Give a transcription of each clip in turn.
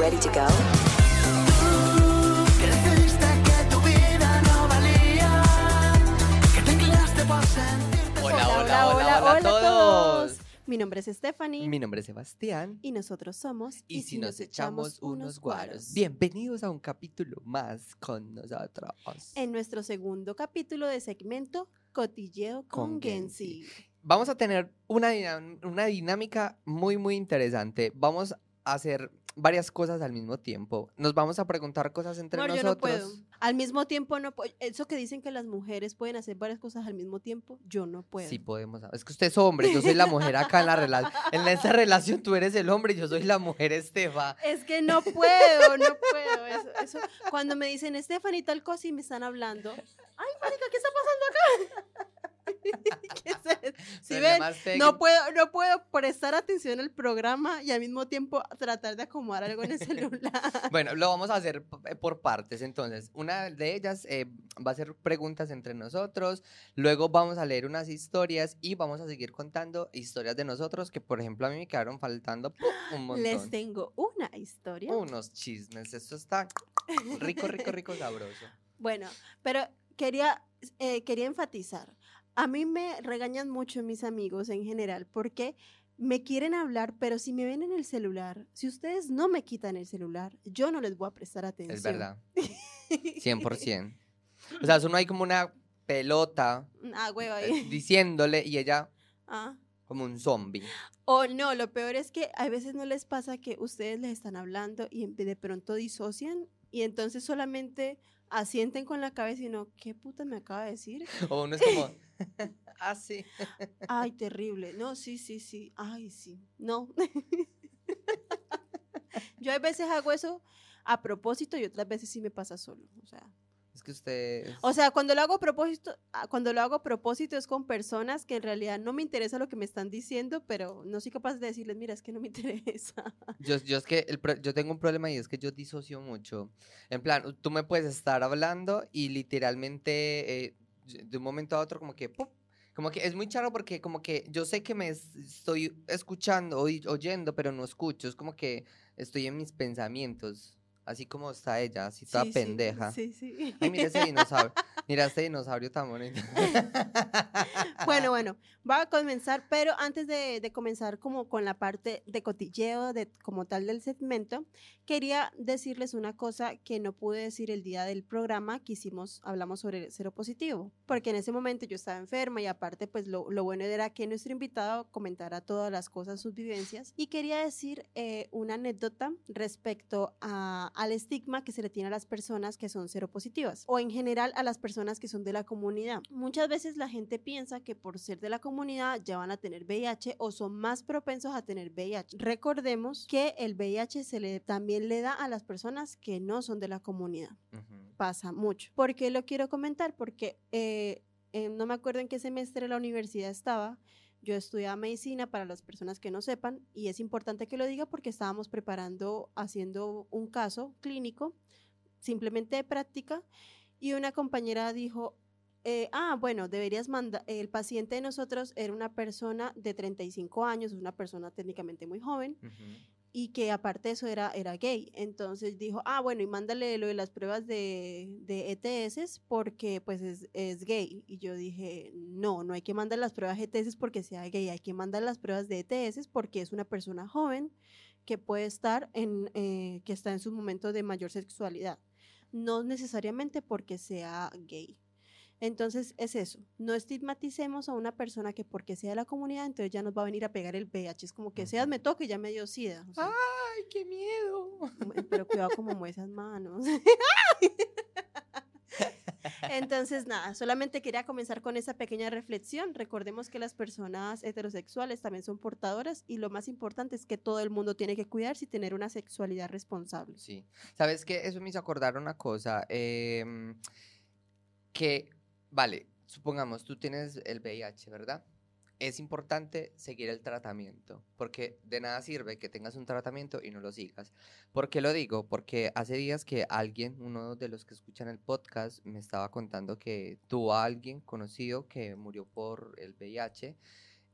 ready to go? Hola, hola, hola, hola, a todos. Mi nombre es Stephanie. Mi nombre es Sebastián. Y nosotros somos. Y, si nos echamos unos guaros. Bienvenidos a un capítulo más con nosotros. En nuestro segundo capítulo de segmento Cotilleo con, Con Gensi. Vamos a tener una, una dinámica muy, muy interesante. Vamos a hacer varias cosas al mismo tiempo. Nos vamos a preguntar cosas entre yo nosotros. no puedo. Al mismo tiempo no puedo. Eso que dicen que las mujeres pueden hacer varias cosas al mismo tiempo, yo no puedo. Sí podemos. Es que usted es hombre, yo soy la mujer acá en la relación. En esta relación tú eres el hombre y yo soy la mujer Estefa. Es que no puedo, no puedo. Eso, eso- Cuando me dicen Stephanie tal cosa y me están hablando, ay, marica, ¿qué está pasando acá? ¿Qué es eso? Si ven, no puedo, no puedo prestar atención al programa y al mismo tiempo tratar de acomodar algo en el celular. Bueno, lo vamos a hacer eh, por partes. Entonces, una de ellas eh, va a ser preguntas entre nosotros. Luego vamos a leer unas historias y vamos a seguir contando historias de nosotros que, por ejemplo, a mí me quedaron faltando un montón. Les tengo una historia. Unos chismes. Esto está rico, rico, rico, sabroso. Bueno, pero quería, eh, quería enfatizar. A mí me regañan mucho mis amigos en general porque me quieren hablar, pero si me ven en el celular, si ustedes no me quitan el celular, yo no les voy a prestar atención. Es verdad. 100%. O sea, eso no hay como una pelota ah, eh, ahí. diciéndole y ella Ah. como un zombie. O no, lo peor es que a veces no les pasa que ustedes les están hablando y de pronto disocian y entonces solamente asienten con la cabeza y no, ¿qué puta me acaba de decir? O uno es como, ah, sí. Ay, terrible. No, sí, sí, sí. Ay, sí. No. Yo a veces hago eso a propósito y otras veces sí me pasa solo. O sea, Es que usted... o sea, cuando lo hago a propósito, ah, cuando lo hago a propósito es con personas que en realidad no me interesa lo que me están diciendo, pero no soy capaz de decirles, mira, es que no me interesa. Yo, yo es que el yo tengo un problema y es que yo disocio mucho. En plan, tú me puedes estar hablando y literalmente eh, de un momento a otro como que como que es muy charo porque como que yo sé que me es- estoy escuchando oyendo, pero no escucho. Es como que estoy en mis pensamientos, así como está ella, así toda Sí, pendeja. Sí, sí. Ay, mira ese dinosaurio. Mira este dinosaurio tan bonito. Bueno, bueno, va a comenzar, pero antes de, de comenzar como con la parte de cotilleo, de, como tal del segmento, quería decirles una cosa que no pude decir el día del programa que hicimos, hablamos sobre el cero positivo, porque en ese momento yo estaba enferma y aparte pues lo, lo bueno era que nuestro invitado comentara todas las cosas, sus vivencias, y quería decir eh, una anécdota respecto a- al estigma que se le tiene a las personas que son cero positivas, o en general a las personas que son de la comunidad. Muchas veces la gente piensa que por ser de la comunidad ya van a tener VIH o son más propensos a tener VIH. Recordemos que el VIH se le, también le da a las personas que no son de la comunidad pasa mucho. ¿Por qué lo quiero comentar? Porque eh, eh, no me acuerdo en qué semestre la universidad estaba. Yo estudiaba medicina para las personas que no sepan y es importante que lo diga porque estábamos preparando, haciendo un caso clínico, simplemente de práctica, y una compañera dijo, eh, ah, bueno, deberías mandar, el paciente de nosotros era una persona de 35 años, una persona técnicamente muy joven. Y que aparte de eso era, era gay. Entonces dijo, ah, bueno, y mándale lo de las pruebas de, de ETS porque pues es, es gay. Y yo dije, no, no hay que mandar las pruebas ETS porque sea gay, hay que mandar las pruebas de ETS porque es una persona joven que puede estar en, eh, que está en su momento de mayor sexualidad. No necesariamente porque sea gay. Entonces es eso, no estigmaticemos a una persona que porque sea de la comunidad, entonces ya nos va a venir a pegar el VIH. Es como que seas me toque, ya me dio sida. o sea, Ay, qué miedo. mu- pero cuidado como mueve esas manos. Entonces, nada, solamente quería comenzar con esa pequeña reflexión. Recordemos que las personas heterosexuales también son portadoras y lo más importante es que todo el mundo tiene que cuidarse y tener una sexualidad responsable. Sí. ¿Sabes qué? Eso me hizo acordar una cosa. em, que, vale, supongamos, tú tienes el VIH, ¿verdad? Es importante seguir el tratamiento, porque de nada sirve que tengas un tratamiento y no lo sigas. ¿Por qué lo digo? Porque hace días que alguien, uno de los que escuchan el podcast, me estaba contando que tuvo a alguien conocido que murió por el VIH,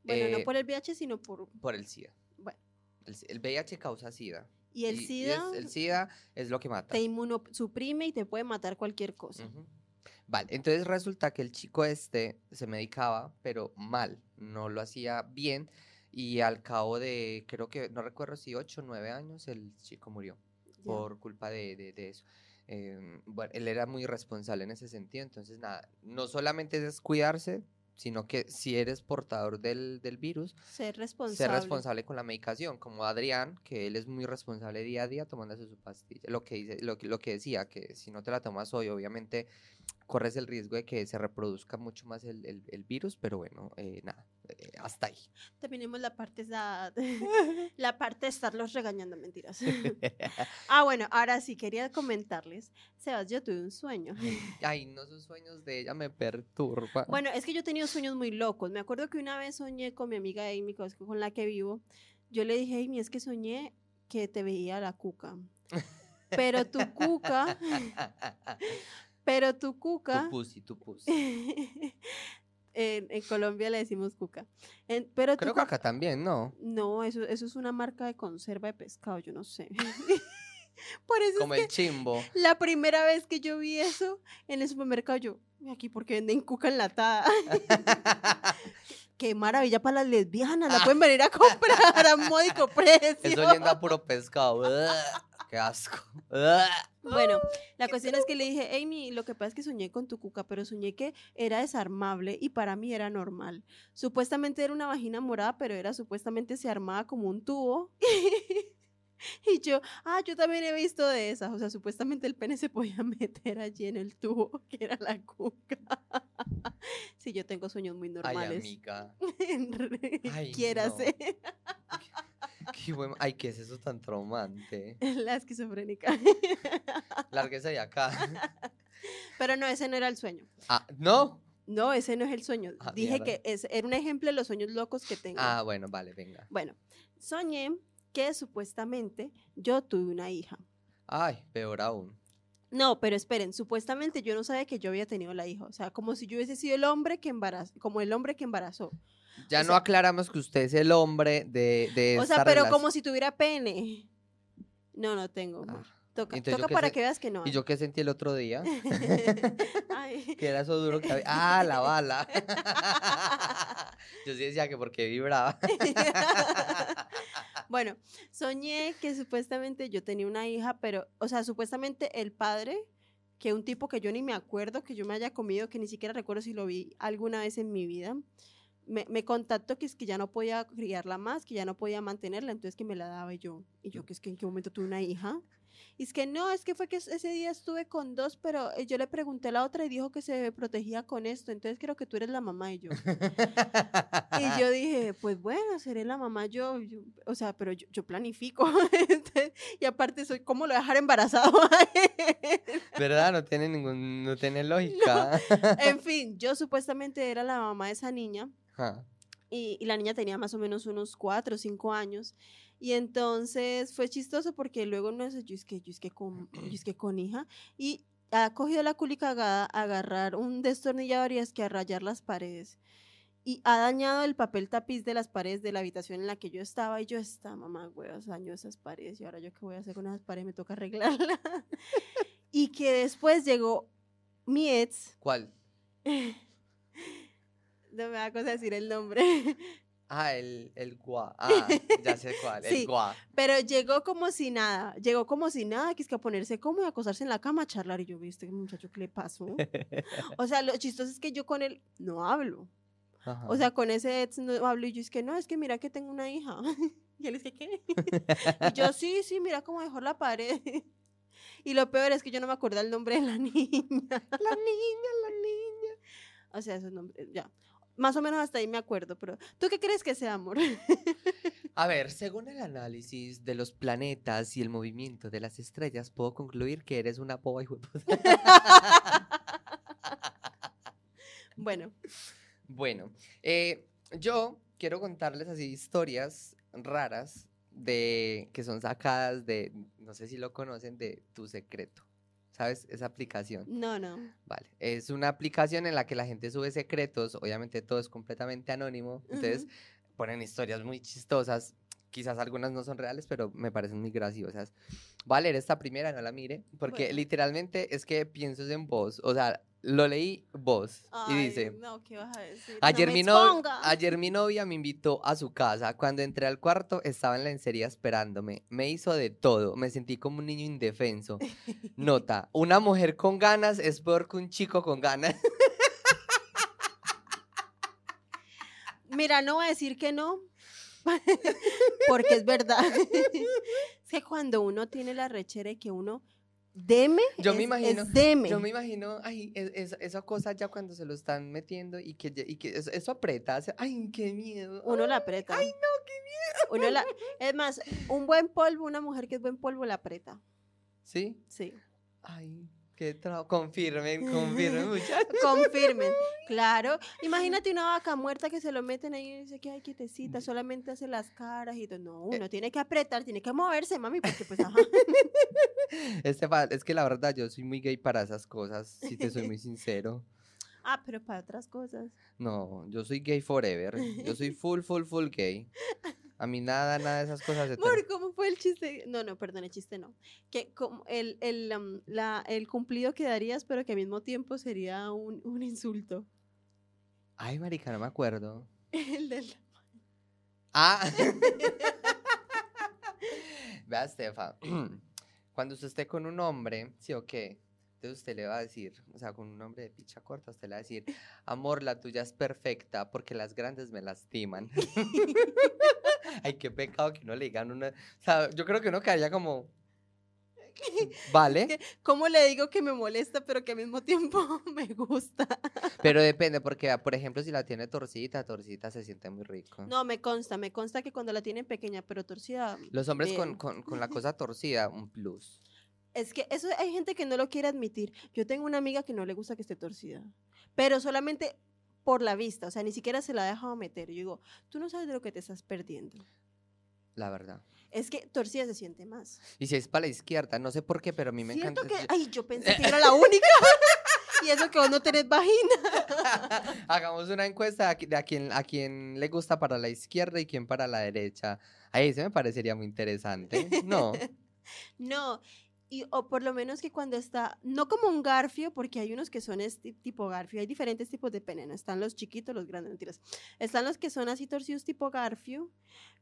Bueno, Eh, no por el VIH, sino por... por el SIDA. Bueno, El, el VIH causa SIDA. Y el Y- y SIDA es- el SIDA es lo que mata. te inmunosuprime y te puede matar cualquier cosa. Ujú. Vale, entonces resulta que el chico este se medicaba, pero mal, no lo hacía bien y al cabo de, creo que, no recuerdo si 8 o 9 años, el chico murió Ya. por culpa de, de- de eso. Em, bueno, él era muy responsable en ese sentido, entonces nada, no solamente es cuidarse, sino que si eres portador del, del virus, Ser responsable. ser responsable con la medicación, como Adrián, que él es muy responsable día a día tomándose su pastilla. Lo que, dice, lo, que- lo que decía, que si no te la tomas hoy, obviamente corres el riesgo de que se reproduzca mucho más el, el- el virus, pero bueno, eh, nada, hasta ahí. También vemos la parte, esa- la parte de estarlos regañando, mentiras. ah, bueno, ahora sí quería comentarles. Sebas, yo tuve un sueño. Ay, no, sus sueños de ella me perturban. Bueno, es que yo he tenido sueños muy locos. Me acuerdo que una vez soñé con mi amiga Amy, con con la que vivo. Yo le dije, Amy, es que soñé que te veía la cuca. Pero tu cuca, pero tu cuca, tu pussy, tu pussy. En, en Colombia le decimos cuca. En- pero Creo que acá también, ¿no? No, eso, eso es una marca de conserva de pescado, yo no sé. Por eso Como es el chimbo. la primera vez que yo vi eso en el supermercado, yo, "Uy, aquí porque venden cuca enlatada. Qué maravilla para las lesbianas, la pueden venir a comprar a módico precio. Eso oliendo a puro pescado. Qué asco. Bueno, la cuestión es que le dije, Amy, lo que pasa es que soñé con tu cuca, pero soñé que era desarmable y para mí era normal. Supuestamente era una vagina morada, pero era supuestamente se armaba como un tubo. y yo, ah, yo también he visto de esas. O sea, supuestamente el pene se podía meter allí en el tubo, que era la cuca. sí, yo tengo sueños muy Ay, normales. amiga. Ay, Quiérase. Qué buen- Ay, ¿qué es eso tan traumante? la esquizofrénica. Lárguese de acá. pero no, ese no era el sueño. Ah, ¿no? No, ese no es el sueño. Ah, Dije mierda. que es, era un ejemplo de los sueños locos que tengo. Ah, bueno, vale, venga. Bueno, soñé que supuestamente yo tuve una hija. Ay, peor aún. No, pero esperen, supuestamente yo no sabía que yo había tenido la hija. O sea, como si yo hubiese sido el hombre que embarazó, como el hombre que embarazó. Ya O no sea- aclaramos que usted es el hombre de, de O sea, esta pero relación. como si tuviera pene. No, no tengo. Ah, amor. Toca, entonces para sé- que veas que no. ¿Y yo qué sentí el otro día? Que era eso duro que había. Ah, la bala. Yo sí decía que porque vibraba. bueno, soñé que supuestamente yo tenía una hija, pero, o sea, supuestamente el padre, que un tipo que yo ni me acuerdo, que yo me haya comido, que ni siquiera recuerdo si lo vi alguna vez en mi vida, me, me contactó que es que ya no podía criarla más, que ya no podía mantenerla, entonces que me la daba yo. Y yo, que es que en qué momento tuve una hija. Y es que no, es que fue que ese día estuve con dos, pero eh, yo le pregunté a la otra y dijo que se protegía con esto, entonces creo que tú eres la mamá y yo. Y yo dije, pues bueno, seré la mamá yo, yo- o sea, pero yo, yo planifico. Entonces, y aparte soy, ¿cómo lo dejar embarazado? ¿Verdad? No tiene ningún, no tiene lógica. en fin, yo supuestamente era la mamá de esa niña Ajá. y, y la niña tenía más o menos unos cuatro o cinco años. Y entonces fue chistoso porque luego no sé, yo es que, yo es que con, yo es que con hija. Y ha cogido la culicagada a agarrar un destornillador y es que a rayar las paredes. Y ha dañado el papel tapiz de las paredes de la habitación en la que yo estaba. Y yo, esta mamá, huevas, dañó esas paredes. Y ahora yo qué voy a hacer con esas paredes, me toca arreglarlas. y que después llegó mi ex, ¿Cuál? no me da cosa decir el nombre. Ah, el, el guá. Ah, ya sé cuál. Sí. El guá. Pero llegó como si nada, llegó como si nada, que es que a ponerse cómodo, y acostarse en la cama a charlar. Y yo, ¿viste, muchacho, qué le pasó? O sea, lo chistoso es que yo con él no hablo. Ajá. O sea, con ese ex no hablo. Y yo es que no, es que mira que tengo una hija. Y él es que, ¿qué? Y yo, sí, sí, mira cómo dejó la pared. Y lo peor es que yo no me acuerdo el nombre de la niña. La niña, la niña. O sea, esos nombres, ya. Más o menos hasta ahí me acuerdo, pero ¿tú qué crees que sea amor? A ver, según el análisis de los planetas y el movimiento de las estrellas, puedo concluir que eres una boba y bueno, Bueno, eh, yo quiero contarles así historias raras de que son sacadas de, no sé si lo conocen, de Tu Secreto. ¿Sabes? Esa aplicación. no, no. Vale. Es una aplicación en la que la gente sube secretos. Obviamente todo es completamente anónimo. Entonces Ujú. ponen historias muy chistosas quizás algunas no son reales, pero me parecen muy graciosas. Voy a leer esta primera, no la mire, porque Bueno. literalmente es que pienso en vos. O sea, lo leí vos. y dice. No, ¿qué vas a decir? Ayer, no mi me no- exponga. ayer mi novia me invitó a su casa. Cuando entré al cuarto estaba en la lencería esperándome. Me hizo de todo. Me sentí como un niño indefenso. Nota, una mujer con ganas es peor que un chico con ganas. Mira, no voy a decir que no, porque es verdad. es que cuando uno tiene la rechera y que uno deme, Yo me imagino, es deme. Yo me imagino, ay, es- es- esa cosa ya cuando se lo están metiendo y que, ya- y que eso, eso aprieta. hace- ay, qué miedo. Uno la aprieta. Ay, no, qué miedo. Uno la, es más, un buen polvo, una mujer que es buen polvo la aprieta. ¿Sí? Sí. Ay, qué trabajo. Confirmen, confirmen, muchachos. Confirmen. Claro. Imagínate una vaca muerta que se lo meten ahí y dice que hay quietecita, solamente hace las caras y todo. No, uno tiene que apretar, tiene que moverse, mami, porque pues ajá. Estefa, es que la verdad yo soy muy gay para esas cosas, si te soy muy sincero. Ah, pero para otras cosas. No, yo soy gay forever. Yo soy full, full, full gay. A mí nada, nada de esas cosas. hetero- Amor, ¿cómo fue el chiste? No, no, perdón, el chiste no. Que como el, el, la- el cumplido que darías, pero que al mismo tiempo sería un, un insulto. Ay, marica, no me acuerdo. El del... Ah. Vea, Estefa. Cuando usted esté con un hombre, ¿sí o qué? Entonces usted le va a decir, o sea, con un hombre de picha corta, usted le va a decir, amor, la tuya es perfecta porque las grandes me lastiman. Ay, qué pecado que no le digan una. O sea, yo creo que uno quedaría como. Vale, ¿Cómo le digo que me molesta, pero que al mismo tiempo me gusta? pero depende, porque, por ejemplo, si la tiene torcida, torcida se siente muy rico. No, me consta, me consta que cuando la tienen pequeña, pero torcida. Los hombres con, bien. con, con la cosa torcida, un plus. Es que eso hay gente que no lo quiere admitir. Yo tengo una amiga que no le gusta que esté torcida, pero solamente por la vista, o sea, ni siquiera se la ha dejado meter. Yo digo, tú no sabes de lo que te estás perdiendo. La verdad. Es que torcida se siente más. Y si es para la izquierda, no sé por qué, pero a mí me Siento encanta. que, ay, yo pensé que era la única. y eso que vos no tenés vagina. Hagamos una encuesta de a, quién, a quién le gusta para la izquierda y quién para la derecha. Ahí se me parecería muy interesante. No. No, y, o por lo menos que cuando está, no como un garfio, porque hay unos que son este tipo garfio, hay diferentes tipos de pene, ¿no? Están los chiquitos, los grandes, mentiras. Están los que son así torcidos tipo garfio,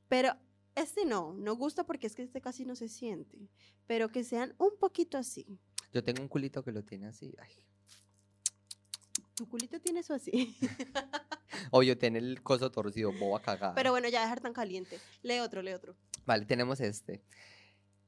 pero este no, no gusta porque es que este casi no se siente, pero que sean un poquito así. Yo tengo un culito que lo tiene así. Ay. Tu culito tiene eso así. O yo tiene el coso torcido, boba cagada. Pero bueno, ya dejar tan caliente. Lee otro, lee otro. Vale, tenemos este.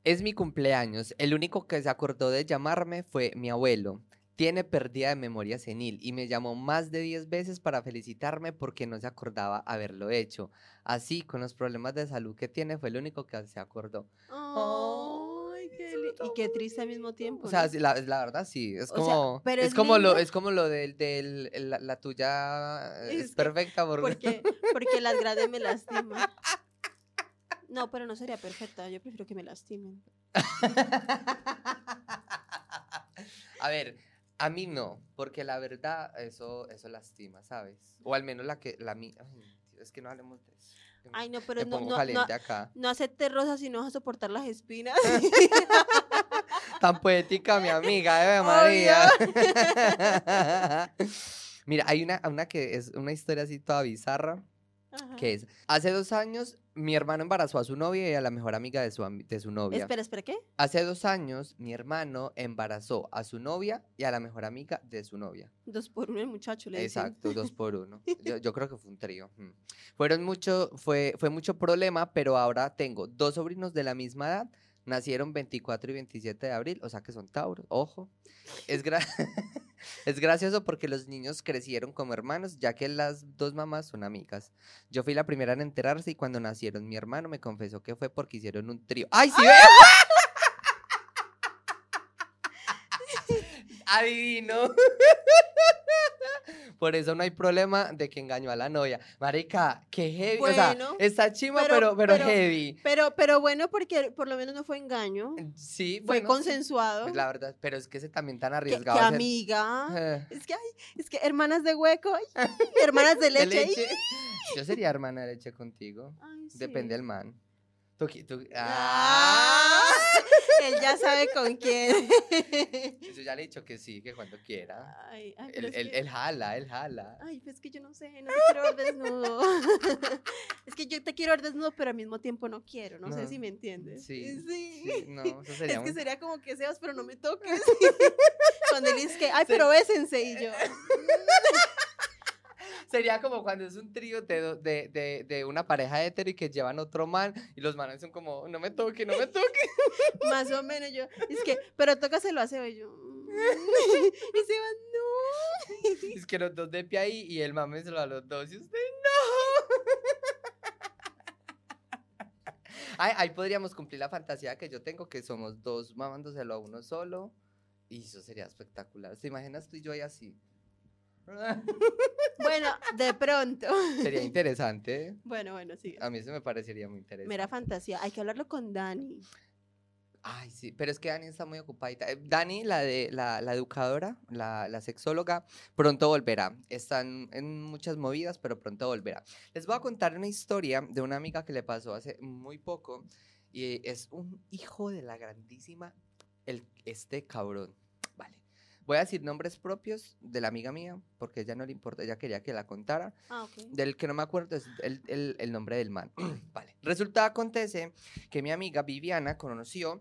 Es mi cumpleaños. El único que se acordó de llamarme fue mi abuelo. Tiene pérdida de memoria senil y me llamó más de 10 veces para felicitarme porque no se acordaba haberlo hecho. Así, con los problemas de salud que tiene, fue el único que se acordó. Ay, qué y qué triste al mismo tiempo. O sea, la, la verdad sí, es O sea, como, pero es, es como lo, es como lo del, del el- la, la tuya eh, es, Es que- perfecta porque Porque, porque las grandes me lastiman. No, pero no sería perfecta. Yo prefiero que me lastimen. A ver, a mí no, porque la verdad eso, eso lastima, ¿sabes? O al menos la que, la mía, es que no hablemos de eso. Ay, no, pero me no, no, no, acá. no acepte rosas si no vas a soportar las espinas. Tan poética mi amiga, Eve María. Mira, hay una, una que es una historia así toda bizarra, Ajá. que es, hace dos años mi hermano embarazó a su novia y a la mejor amiga de su, de su novia. Espera, espera, ¿qué? Hace dos años mi hermano embarazó a su novia y a la mejor amiga de su novia. Dos por uno el muchacho le dicen. Exacto, dos por uno. Yo, yo creo que fue un trío. mm. Fueron mucho, fue, fue mucho problema, pero ahora tengo dos sobrinos de la misma edad. Nacieron 24 y 27 de abril, o sea que son Tauros, ojo. Es, gra- es gracioso porque los niños crecieron como hermanos, ya que las dos mamás son amigas. Yo fui la primera en enterarse y cuando nacieron mi hermano me confesó que fue porque hicieron un trío. ¡Ay, sí! ve! Adivino. Por eso no hay problema de que engañó a la novia. Marica, qué heavy. o sea, Bueno, está chima, pero- pero, pero, pero- heavy. Pero, pero bueno, porque por lo menos no fue engaño. Sí, Fue bueno, consensuado. pues la verdad, pero es que ese también tan arriesgado. que amiga. Eh, Es que, ay, es que hermanas de hueco, ay, hermanas de leche. Yo sería hermana de leche contigo. Ay, Depende del man. Tú, tú- Ah, ¡Ah! Él ya sabe con quién. Yo ya le he dicho que sí, que cuando quiera. Ay, ay, Él, él- que- él jala, él jala. Ay, pues es que yo no sé, no te quiero ver desnudo. es que yo te quiero ver desnudo, pero al mismo tiempo no quiero. No, sé No, si me entiendes. Sí, Sí. sí, no, eso sería es que muy- sería como que seas, pero no me toques. Cuando él dice que, ay, pero bésense y yo. Sería como cuando es un trío de, de, de, de una pareja hetero y que llevan otro man y los manes son como, no me toque, no me toque. Más o menos yo. Es que, pero tócaselo a Seba y yo. mm. Y Seba, no. Es que los dos de pie ahí y el maméselo a los dos y usted no. Ay, ahí podríamos cumplir la fantasía que yo tengo, que somos dos mamándoselo a uno solo. Y eso sería espectacular. ¿Te imaginas tú y yo ahí así? Bueno, de pronto. Sería interesante. Bueno, bueno, sí. A mí eso me parecería muy interesante. Mera fantasía. Hay que hablarlo con Dani. Ay, sí, pero es que Dani está muy ocupadita. Eh, Dani, la de la, la educadora, la, la sexóloga, pronto volverá. Están en muchas movidas, pero pronto volverá. Les voy a contar una historia de una amiga que le pasó hace muy poco y es un hijo de la grandísima, el, este cabrón. Voy a decir nombres propios de la amiga mía, porque ella no le importa, ella quería que la contara. Ah. Del que no me acuerdo es el, el- el nombre del man. vale. Resulta, acontece que mi amiga Viviana conoció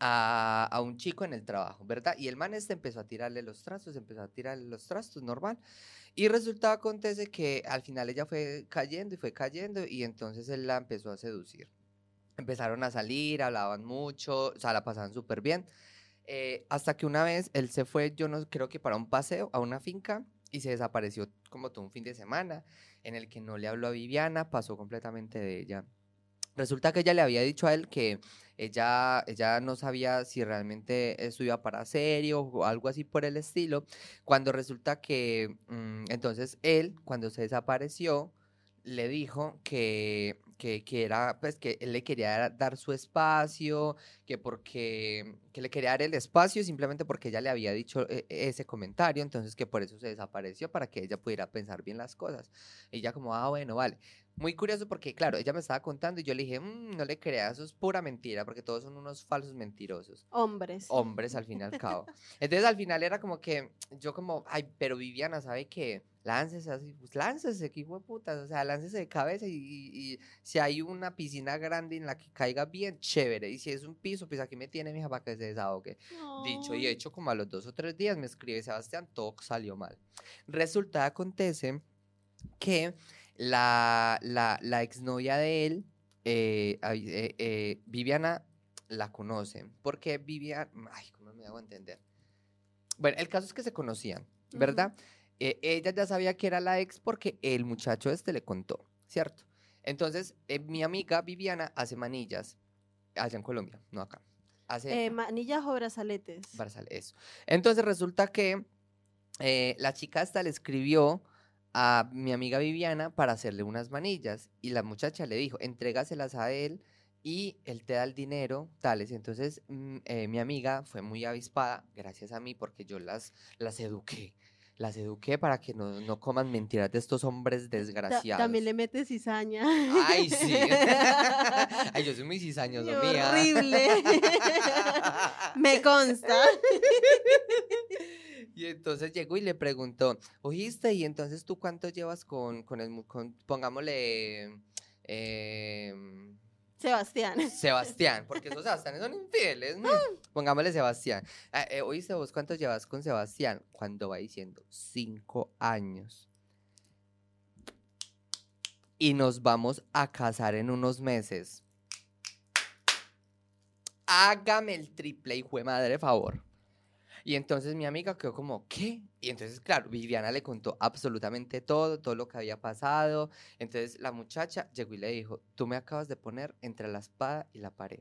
a, a un chico en el trabajo, ¿verdad? Y el man este empezó a tirarle los trastos, empezó a tirarle los trastos, normal. Y resulta, acontece que al final ella fue cayendo y fue cayendo y entonces él la empezó a seducir. Empezaron a salir, hablaban mucho, o sea, la pasaban súper bien. Eh, hasta que una vez él se fue, yo no creo que para un paseo a una finca y se desapareció como todo un fin de semana en el que no le habló a Viviana, pasó completamente de ella. Resulta que ella le había dicho a él que ella, ella no sabía si realmente eso iba para serio o algo así por el estilo, cuando resulta que mm, entonces él, cuando se desapareció, le dijo que, que, que era, pues que él le quería dar- su espacio, que porque, que le quería dar el espacio simplemente porque ella le había dicho eh, ese comentario, entonces que por eso se desapareció, para que ella pudiera pensar bien las cosas. Ella como, ah, bueno, vale. Muy curioso porque, claro, ella me estaba contando y yo le dije, "Mm, no le creas, eso es pura mentira, porque todos son unos falsos mentirosos Hombres. hombres al fin y al cabo. Entonces al final era como que yo como, ay, pero Viviana, ¿sabe qué? Láncese así, pues láncese, que hijo de putas, o sea, láncese de cabeza y, y- y si hay una piscina grande en la que caiga bien, chévere, y si es un piso, pues aquí me tiene, mija, para que se desahogue. Dicho y hecho, como a los dos o tres días me escribe Sebastián, todo salió mal. Resulta, acontece que la, la, la exnovia de él, eh, eh, eh, Viviana, la conoce. Porque Viviana, ay, ¿cómo me hago entender? Bueno, el caso es que se conocían. ¿verdad? Ella ya sabía que era la ex porque el muchacho este le contó, ¿cierto? Entonces, mi amiga Viviana hace manillas allá en Colombia, no acá. Hace, manillas o brazaletes. Barzal, eso. Entonces resulta que la chica hasta le escribió a mi amiga Viviana para hacerle unas manillas y la muchacha le dijo, entrégaselas a él y él te da el dinero, tales. Entonces mm, eh, mi amiga fue muy avispada, gracias a mí, porque yo las, las eduqué. Las eduqué para que no, no coman mentiras de estos hombres Ta- desgraciados. También le metes cizaña. Ay, sí. Ay, yo soy muy cizañoso, mía. horrible. Me consta. Y entonces llegó y le preguntó, oíste, y entonces tú cuánto llevas con, con el, con, pongámosle, em, Sebastián. Sebastián, porque esos Sebastianes son infieles, ¿no? pongámosle Sebastián. Ah, eh, oíste, vos cuánto llevas con Sebastián, cuando va diciendo, cinco años. Y nos vamos a casar en unos meses. Hágame el triple, hijo de madre, favor. Y entonces mi amiga quedó como, ¿qué? Y entonces, claro, Viviana le contó absolutamente todo, todo lo que había pasado. Entonces la muchacha llegó y le dijo, tú me acabas de poner entre la espada y la pared.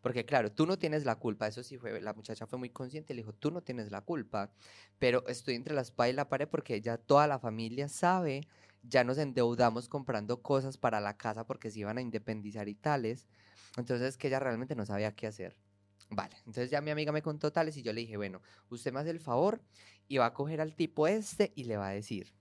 Porque claro, tú no tienes la culpa, eso sí fue, la muchacha fue muy consciente, le dijo, tú no tienes la culpa, pero estoy entre la espada y la pared porque ya toda la familia sabe, ya nos endeudamos comprando cosas para la casa porque se iban a independizar y tales. Entonces que ella realmente no sabía qué hacer. Vale, entonces ya mi amiga me contó tales y yo le dije, bueno, usted me hace el favor y va a coger al tipo este y le va a decir,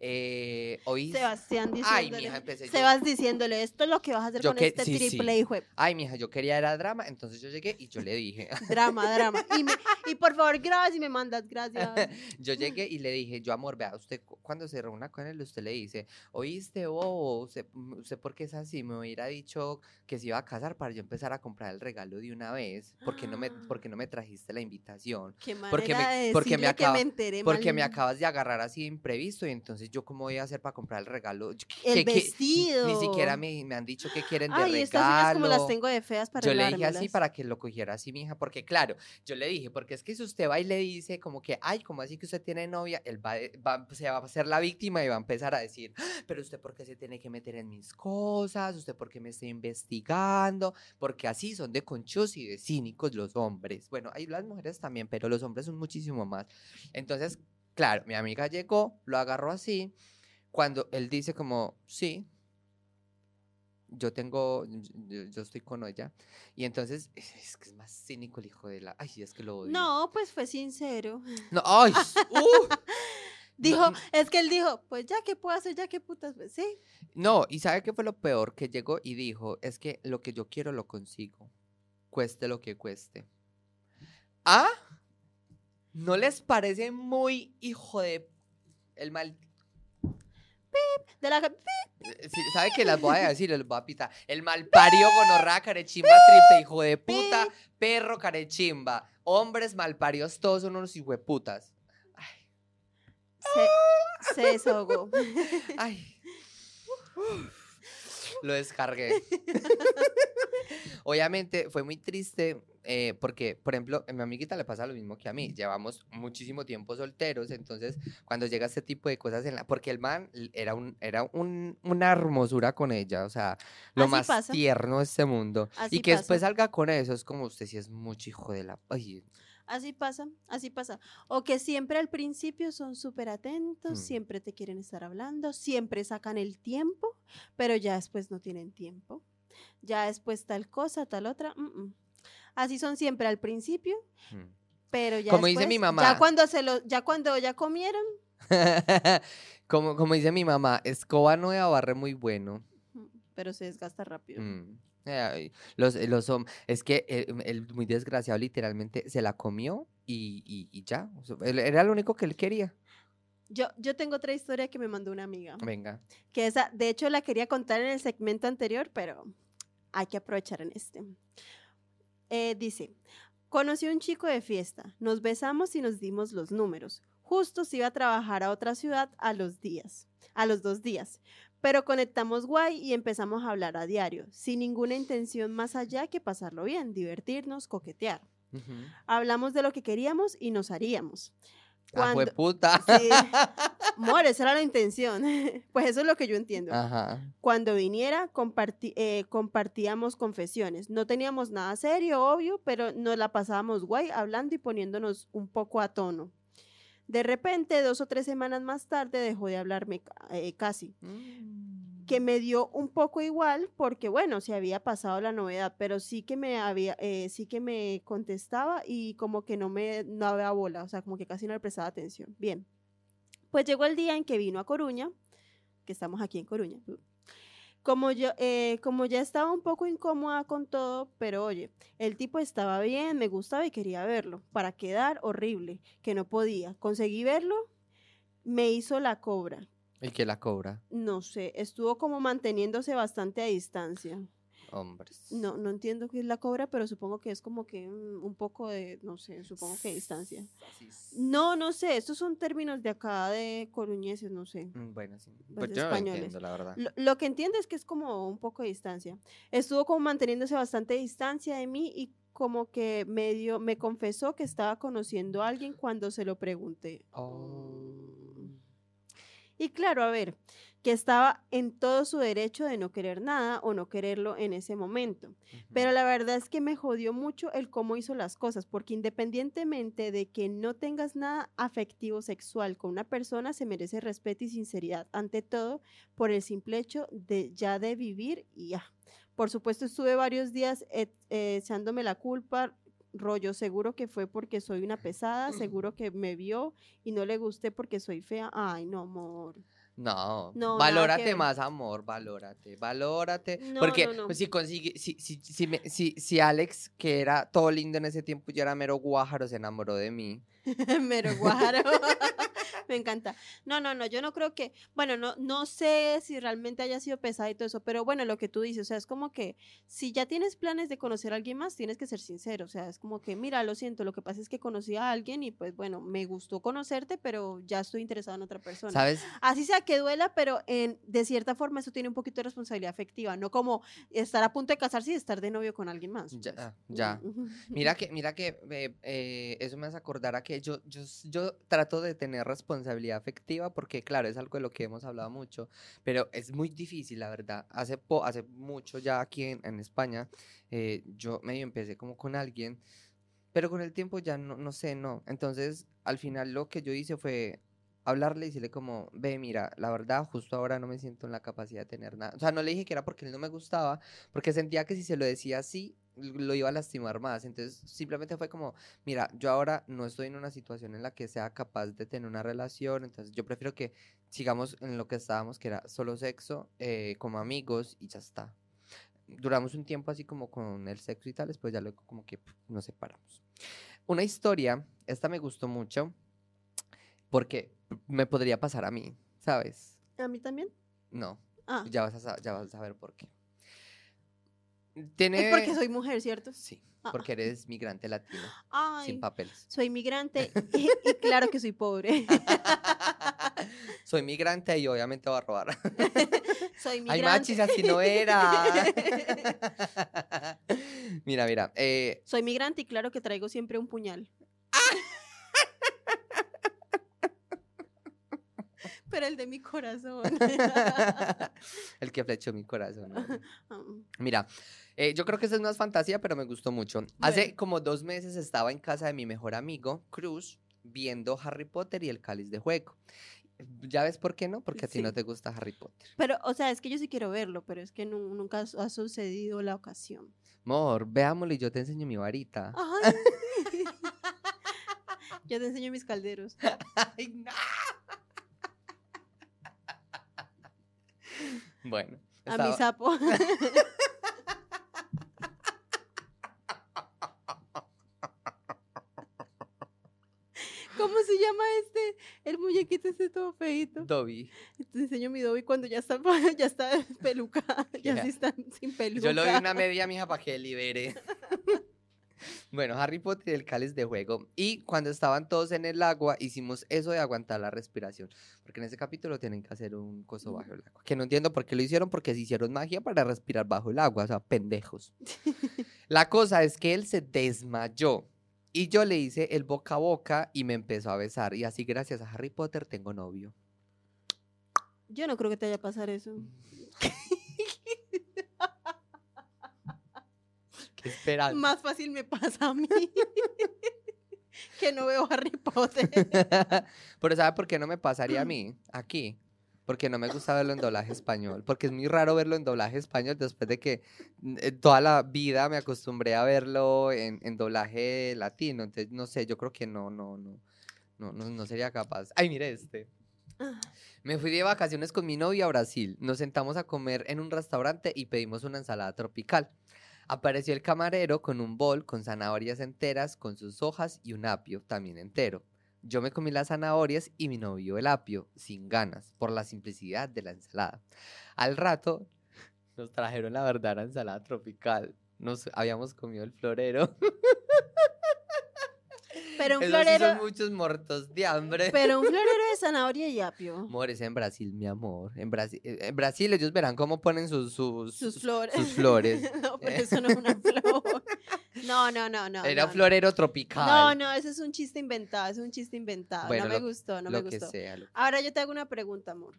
eh. Sebastián Ay, diciéndole. mija, empecé yo. Sebas diciéndole, esto es lo que vas a hacer Yo con que- este sí, sí. triple hijo. de Ay, mija, yo quería era drama, entonces yo llegué y yo le dije, Drama, drama. Y, me- y por favor, gracias y me mandas gracias. yo llegué y le dije, yo amor, vea, usted cu- cuando se reúna con él, usted le dice, oíste, bobo, usted, mm, usted por qué es así, me hubiera dicho que se iba a casar para yo empezar a comprar el regalo de una vez, porque no me, porque no me trajiste la invitación. Qué manera Porque me- de porque me decirle que acaba- me enteré Porque me mal. acabas de agarrar así de imprevisto y entonces yo cómo voy a hacer para comprar el regalo. El ¿qué- qué- vestido. Ni siquiera me, me han dicho que quieren de Ay, regalo. estas como las tengo de feas para Yo le dije así para que lo cogiera así, mi hija, porque claro, yo le dije, porque es que si usted va y le dice como que, ay, como así que usted tiene novia, él va, va- se va a hacer la víctima y va a empezar a decir, "Ah, pero usted por qué se tiene que meter en mis cosas, usted por qué me está investigando, porque así son de conchos y de cínicos los hombres. Bueno, hay las mujeres también, pero los hombres son muchísimo más. Entonces, claro, mi amiga llegó, lo agarró así, cuando él dice como, sí, yo tengo, yo, yo estoy con ella. Y entonces, es, es que es más cínico el hijo de la... Ay, es que lo odio. No, pues fue sincero. No, ay, uh, Dijo, no. es que él dijo, pues ya que puedo hacer, ya que putas, pues sí. no, y ¿sabe qué fue lo peor? Que llegó y dijo, es que lo que yo quiero lo consigo, cueste lo que cueste. ¿Ah? ¿No les parece muy hijo de... El mal... De la eh, sí, ¿Sabe que las voy a decir? Les voy a pitar. El malparido gonorrea, carechimba, triple, hijo de puta, perro, carechimba. Hombres malparidos, todos son unos hijueputas. Ay, se, se desahogó. ay. Lo descargué. Obviamente fue muy triste eh, porque, por ejemplo, a mi amiguita le pasa lo mismo que a mí. Llevamos muchísimo tiempo solteros, entonces cuando llega este tipo de cosas en la... Porque el man era, un, era un- una hermosura con ella, o sea, lo Así más pasa. tierno de este mundo. Así y que después pasa. salga con eso, es como usted si es mucho hijo de la... Ay, Así pasa, así pasa. O que siempre al principio son súper atentos, Mm. siempre te quieren estar hablando, siempre sacan el tiempo, pero ya después no tienen tiempo. Ya después tal cosa, tal otra. mm, mm. Así son siempre al principio, mm. pero ya Como dice mi mamá. Ya cuando se lo, ya cuando ya comieron, como, como dice mi mamá, escoba nueva barre muy bueno. pero se desgasta rápido. Mm. Los, eh, los es que el, el muy desgraciado literalmente se la comió y, y- y ya. era lo único que él quería. Yo, yo tengo otra historia que me mandó una amiga, Venga. que esa, de hecho, la quería contar en el segmento anterior, pero hay que aprovechar en este. Eh, dice, conocí a un chico de fiesta, nos besamos y nos dimos los números. Justo se iba a trabajar a otra ciudad a los días, a los dos días. Pero conectamos guay y empezamos a hablar a diario, sin ninguna intención más allá que pasarlo bien, divertirnos, coquetear. Hablamos de lo que queríamos y nos haríamos. Ah, Cuando- puta. Sí. Amor, esa era la intención. Pues eso es lo que yo entiendo. Ajá. Cuando viniera, comparti- eh, compartíamos confesiones. No teníamos nada serio, obvio, pero nos la pasábamos guay hablando y poniéndonos un poco a tono. De repente, dos o tres semanas más tarde, dejó de hablarme eh, casi. Mm. Que me dio un poco igual porque, bueno, se había pasado la novedad, pero sí que me había, eh, sí que me contestaba y como que no me no había bola, o sea, como que casi no le prestaba atención. Bien. Pues llegó el día en que vino a Coruña, que estamos aquí en Coruña. Como yo, eh, como ya estaba un poco incómoda con todo, pero oye, el tipo estaba bien, me gustaba y quería verlo. Para quedar horrible, que no podía. Conseguí verlo, me hizo la cobra. El que la cobra. No sé, estuvo como manteniéndose bastante a distancia. Hombres. No, no entiendo qué es la cobra, pero supongo que es como que mm, un poco de, no sé, supongo que distancia. No, no sé, estos son términos de acá de coruñeses, no sé. Mm, Bueno, sí. Pues yo no españoles. entiendo, la verdad. Lo, lo que entiendo es que es como un poco de distancia. Estuvo como manteniéndose bastante distancia de mí y como que medio me confesó que estaba conociendo a alguien cuando se lo pregunté. Oh. Y claro, a ver, que estaba en todo su derecho de no querer nada o no quererlo en ese momento. Pero la verdad es que me jodió mucho el cómo hizo las cosas, porque independientemente de que no tengas nada afectivo sexual con una persona, se merece respeto y sinceridad, ante todo por el simple hecho de ya de vivir y ya. Por supuesto, estuve varios días eh, echándome la culpa, rollo, seguro que fue porque soy una pesada, seguro que me vio y no le gusté porque soy fea. Ay, no, amor. No, No, valórate más, amor, valórate, valórate. No, porque no, pues, si consigue, si, si, si, me- si, si Alex, que era todo lindo en ese tiempo, yo era mero guájaro, se enamoró de mí. Mero guaro. Me encanta. No, no, no, yo no creo que, bueno, no, no sé si realmente haya sido pesada y todo eso, pero bueno, lo que tú dices, o sea, es como que si ya tienes planes de conocer a alguien más, tienes que ser sincero, o sea, es como que, mira, lo siento, lo que pasa es que conocí a alguien y pues bueno, me gustó conocerte, pero ya estoy interesado en otra persona. ¿Sabes? Así sea que duela, pero en, de cierta forma eso tiene un poquito de responsabilidad afectiva, no como estar a punto de casarse y estar de novio con alguien más. Ya, pues. ya. Mira que, mira que eh, eh, eso me hace acordar a que yo, yo, yo trato de tener responsabilidad afectiva porque, claro, es algo de lo que hemos hablado mucho, pero es muy difícil, la verdad. Hace, po- hace mucho ya aquí en, en España, eh, yo medio empecé como con alguien, pero con el tiempo ya no, no sé, no. Entonces, al final lo que yo hice fue hablarle y decirle como, ve, mira, la verdad, justo ahora no me siento en la capacidad de tener nada. O sea, no le dije que era porque él no me gustaba, porque sentía que si se lo decía así, lo iba a lastimar más. Entonces, simplemente fue como, mira, yo ahora no estoy en una situación en la que sea capaz de tener una relación, entonces yo prefiero que sigamos en lo que estábamos, que era solo sexo, eh, como amigos y ya está. Duramos un tiempo así como con el sexo y tal, después ya luego como que nos separamos. Una historia, esta me gustó mucho, porque me podría pasar a mí, ¿sabes? ¿A mí también? No, Ah, ya vas a, ya vas a saber por qué. Tiene... es porque soy mujer, ¿cierto? Sí, Ah. porque eres migrante latino, Ay, sin papeles. soy migrante y, y claro que soy pobre. Soy migrante y obviamente voy a robar. soy Ay, migrante. machis, así no era. mira, mira. eh, Soy migrante y claro que traigo siempre un puñal. Pero el de mi corazón. el que flechó mi corazón. ¿no? Mira, eh, yo creo que eso es más fantasía, pero me gustó mucho. Hace como dos meses estaba en casa de mi mejor amigo, Cruz, viendo Harry Potter y el cáliz de juego. ¿Ya ves por qué no? Porque a ti no te gusta Harry Potter. Pero, o sea, es que yo sí quiero verlo, pero es que nu- nunca ha su- ha sucedido la ocasión. Amor, veámoslo y yo te enseño mi varita. Ay. yo te enseño mis calderos. Ay, no. Bueno. A mi sapo. ¿Cómo se llama este? El muñequito este todo feito. Dobby. Te enseño mi Dobby cuando ya está, ya está peluca. Ya sí está sin peluca. Yo le doy una media, mija, para que libere. bueno, Harry Potter y el cáliz de juego. Y cuando estaban todos en el agua, hicimos eso de aguantar la respiración. Porque en ese capítulo tienen que hacer un coso bajo el agua. Que no entiendo por qué lo hicieron, porque se hicieron magia para respirar bajo el agua. O sea, pendejos. la cosa es que él se desmayó. Y yo le hice el boca a boca y me empezó a besar. Y así, gracias a Harry Potter, tengo novio. Yo no creo que te vaya a pasar eso. ¿Qué esperas? Más fácil me pasa a mí. que no veo Harry Potter. Pero ¿sabe por qué no me pasaría a mí aquí? Porque no me gusta verlo en doblaje español. Porque es muy raro verlo en doblaje español después de que mm, eh, toda la vida me acostumbré a verlo en, en doblaje latino. Entonces, no sé, yo creo que no, no, no, no, no, no sería capaz. Ay, mire este. Ah, Me fui de vacaciones con mi novia a Brasil. Nos sentamos a comer en un restaurante y pedimos una ensalada tropical. Apareció el camarero con un bol con zanahorias enteras, con sus hojas y un apio también entero. Yo me comí las zanahorias y mi novio el apio, sin ganas, por la simplicidad de la ensalada. Al rato nos trajeron la verdadera ensalada tropical. Nos habíamos comido el florero. Pero un Esos florero. son muchos muertos de hambre. Pero un florero de zanahoria y apio. Amor, es en Brasil, mi amor. En Brasil, en Brasil ellos verán cómo ponen sus, sus, Sus flores. sus flores. no, pero eso no es una flor. No, no, no, no. Era no, florero tropical. No, no, eso es un chiste inventado, es un chiste inventado. Bueno, no me lo- gustó, no lo me que gustó. sea. lo- Ahora yo te hago una pregunta, amor.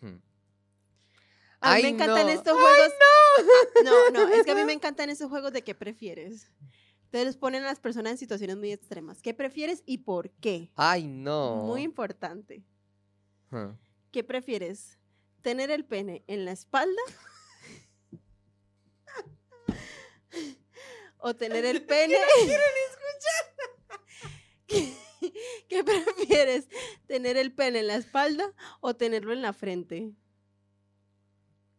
Hmm. A mí Ay, me encantan no. estos juegos. no. no, es que a mí me encantan esos juegos de qué prefieres. Entonces ponen a las personas en situaciones muy extremas. ¿Qué prefieres y por qué? Ay, no. Muy importante. ¿Qué prefieres? ¿Tener el pene en la espalda? ¿O tener el pene? ¿Qué, qué prefieres? ¿Tener ¿Tener el pene en la espalda o tenerlo en la frente?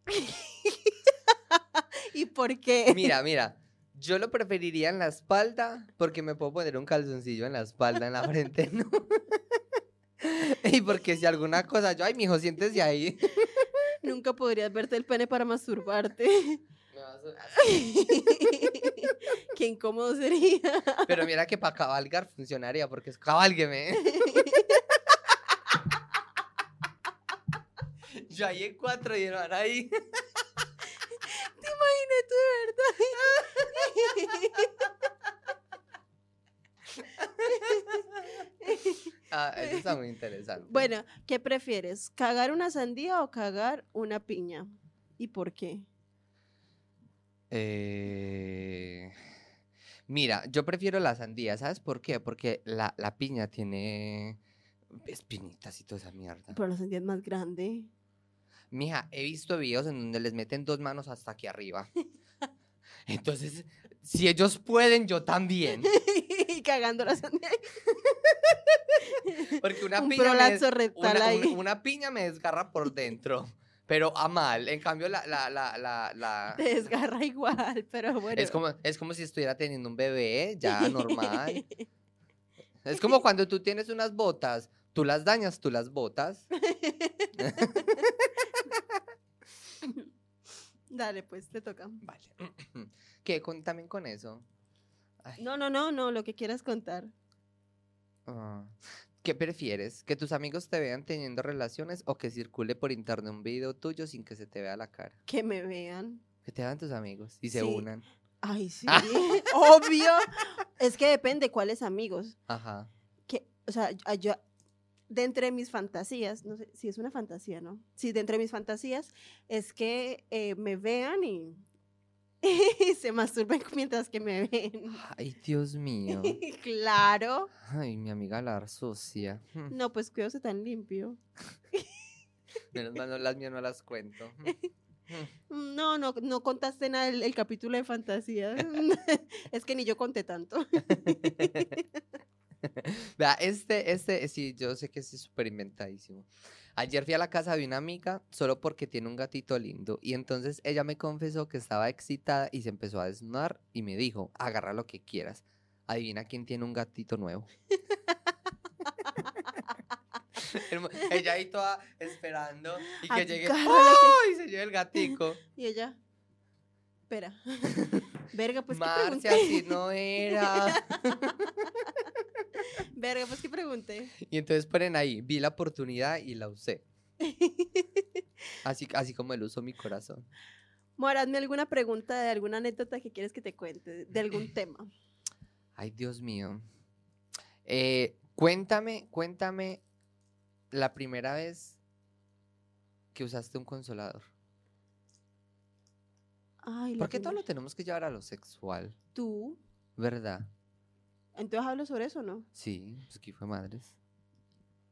¿Y por qué? Mira, mira. Yo lo preferiría en la espalda porque me puedo poner un calzoncillo en la espalda, en la frente, ¿no? y porque si alguna cosa, yo, ay, mijo, siéntese ahí. Nunca podrías verte el pene para masturbarte. Me vas a- Qué incómodo sería. Pero mira que para cabalgar funcionaría porque es cabálgueme. Yo ahí en cuatro y man ahí. Ah, eso está muy interesante. bueno, ¿qué prefieres? ¿Cagar una sandía o cagar una piña? ¿Y por qué? Eh, Mira, yo prefiero la sandía, ¿sabes por qué? Porque la, la piña tiene espinitas y toda esa mierda. Pero la sandía es más grande. Mija, he visto videos en donde les meten dos manos hasta aquí arriba. Entonces, si ellos pueden, yo también. y cagando la sandía. Porque una Un piña, me, ahí. una piña me desgarra por dentro, pero a mal. En cambio, la, la, la, la, la- Te desgarra igual, pero bueno. es, como, es como si estuviera teniendo un bebé, ya normal. Es como cuando tú tienes unas botas, tú las dañas, tú las botas. Dale, pues, te toca. Vale. ¿Qué? Con, también con eso. Ay, No, no, no, no, lo que quieras contar. ah. ¿Qué prefieres? ¿Que tus amigos te vean teniendo relaciones o que circule por internet un video tuyo sin que se te vea la cara? Que me vean. Que te vean tus amigos y se unan. Ay, sí, obvio. Es que depende cuáles amigos. Ajá. Que, o sea, yo- de entre mis fantasías, no sé si es una fantasía, ¿no? Sí, de entre mis fantasías es que eh, me vean y se masturben mientras que me ven. Ay, Dios mío. claro. Ay, mi amiga la sucia. No, pues cuídose tan limpio. Menos mal no las mías no las cuento. No, no, no contaste nada el, el capítulo de fantasía. es que ni yo conté tanto. Vea, este, este, sí, yo sé que este es súper inventadísimo. Ayer fui a la casa de una amiga solo porque tiene un gatito lindo y entonces ella me confesó que estaba excitada y se empezó a desnudar y me dijo, agarra lo que quieras. Adivina quién tiene un gatito nuevo. Ella ahí toda esperando y que llegue Agarra lo ¡ay! y se lleve el gatico. Y ella, espera. Verga, pues Marcia, qué así pregunté. no era. Verga, pues qué pregunté. Y entonces ponen ahí, vi la oportunidad y la usé. Así, así como él usó mi corazón. Mora, hazme alguna pregunta de alguna anécdota que quieres que te cuente, de algún tema. Ay, Dios mío. Eh, cuéntame, cuéntame la primera vez que usaste un consolador. Ay, ¿Por qué todo lo tenemos que llevar a lo sexual? Tú. ¿Verdad? Entonces hablo sobre eso, ¿no? Sí, pues aquí fue madres.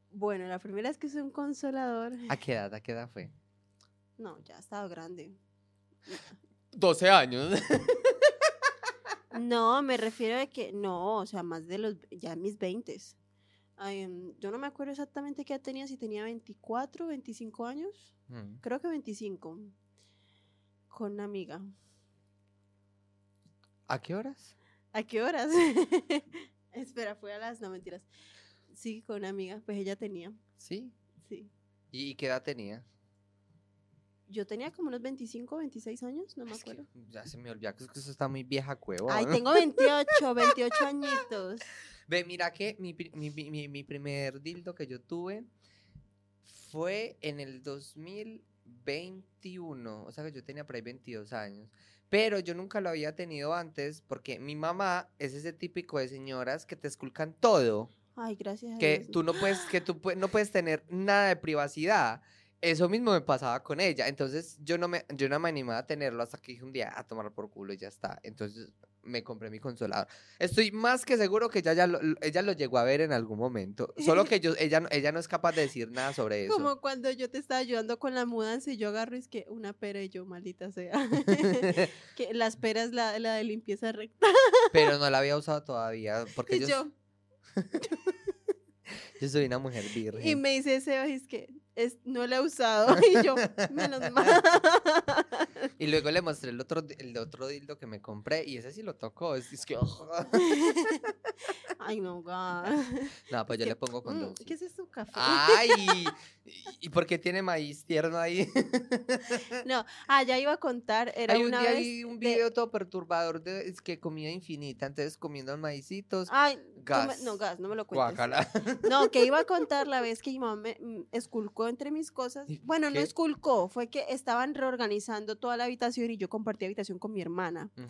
Bueno, la primera vez que usé un consolador. ¿A qué edad? ¿A qué edad fue? No, ya estaba grande. 12 años. No, me refiero a que no, o sea, más de los, ya mis 20. yo no me acuerdo exactamente qué edad tenía, si tenía 24, 25 años. Mm. Creo que 25. Con una amiga. ¿A qué horas? ¿A qué horas? Espera, fue a las, no mentiras. Sí, con una amiga, pues ella tenía, Sí. sí. ¿Y qué edad tenía? Yo tenía como unos 25, 26 años, no me Es que acuerdo. ya se me olvidó que es que eso está muy vieja cuevo. Ay, tengo 28, 28 añitos. Ve, mira que mi, mi, mi- mi- primer dildo que yo tuve fue en el 2021. O sea que yo tenía por ahí 22 años. Pero yo nunca lo había tenido antes porque mi mamá es ese típico de señoras que te esculcan todo. Ay, gracias a Que Dios. tú no puedes, que tú no puedes tener nada de privacidad. Eso mismo me pasaba con ella. Entonces yo no me, yo no me animaba a tenerlo hasta que dije un día a tomar por culo y ya está. Entonces me compré mi consolador. Estoy más que seguro que ella, ya lo, ella lo llegó a ver en algún momento. Solo que yo, ella, no- ella no es capaz de decir nada sobre eso. Como cuando yo te estaba ayudando con la mudanza y yo agarro y es que una pera y yo, maldita sea. que las peras la, la de limpieza recta. Pero no la había usado todavía. Porque ellos, yo, Yo soy una mujer virgen. Y me dice Sebas, es que es, no la he usado. Y yo, menos mal. Y luego le mostré el otro, el otro dildo que me compré y ese sí lo tocó. Es, es que. Ay, no, God. No, pues yo le pongo con Mm, dos. ¿Qué es eso, café? ¡Ay! ¿Y por qué tiene maíz tierno ahí? No, ah, ya iba a contar, era Hay un una día vez un de- video todo perturbador de es que comida infinita, entonces comiendo maicitos. Ay, me- gas. no, gas, no me lo cuentes. Guácala. No, que iba a contar la vez que mi mamá me mm, esculcó entre mis cosas. ¿Y Bueno, no qué? esculcó, fue que estaban reorganizando toda la habitación y yo compartí habitación con mi hermana. Ujú.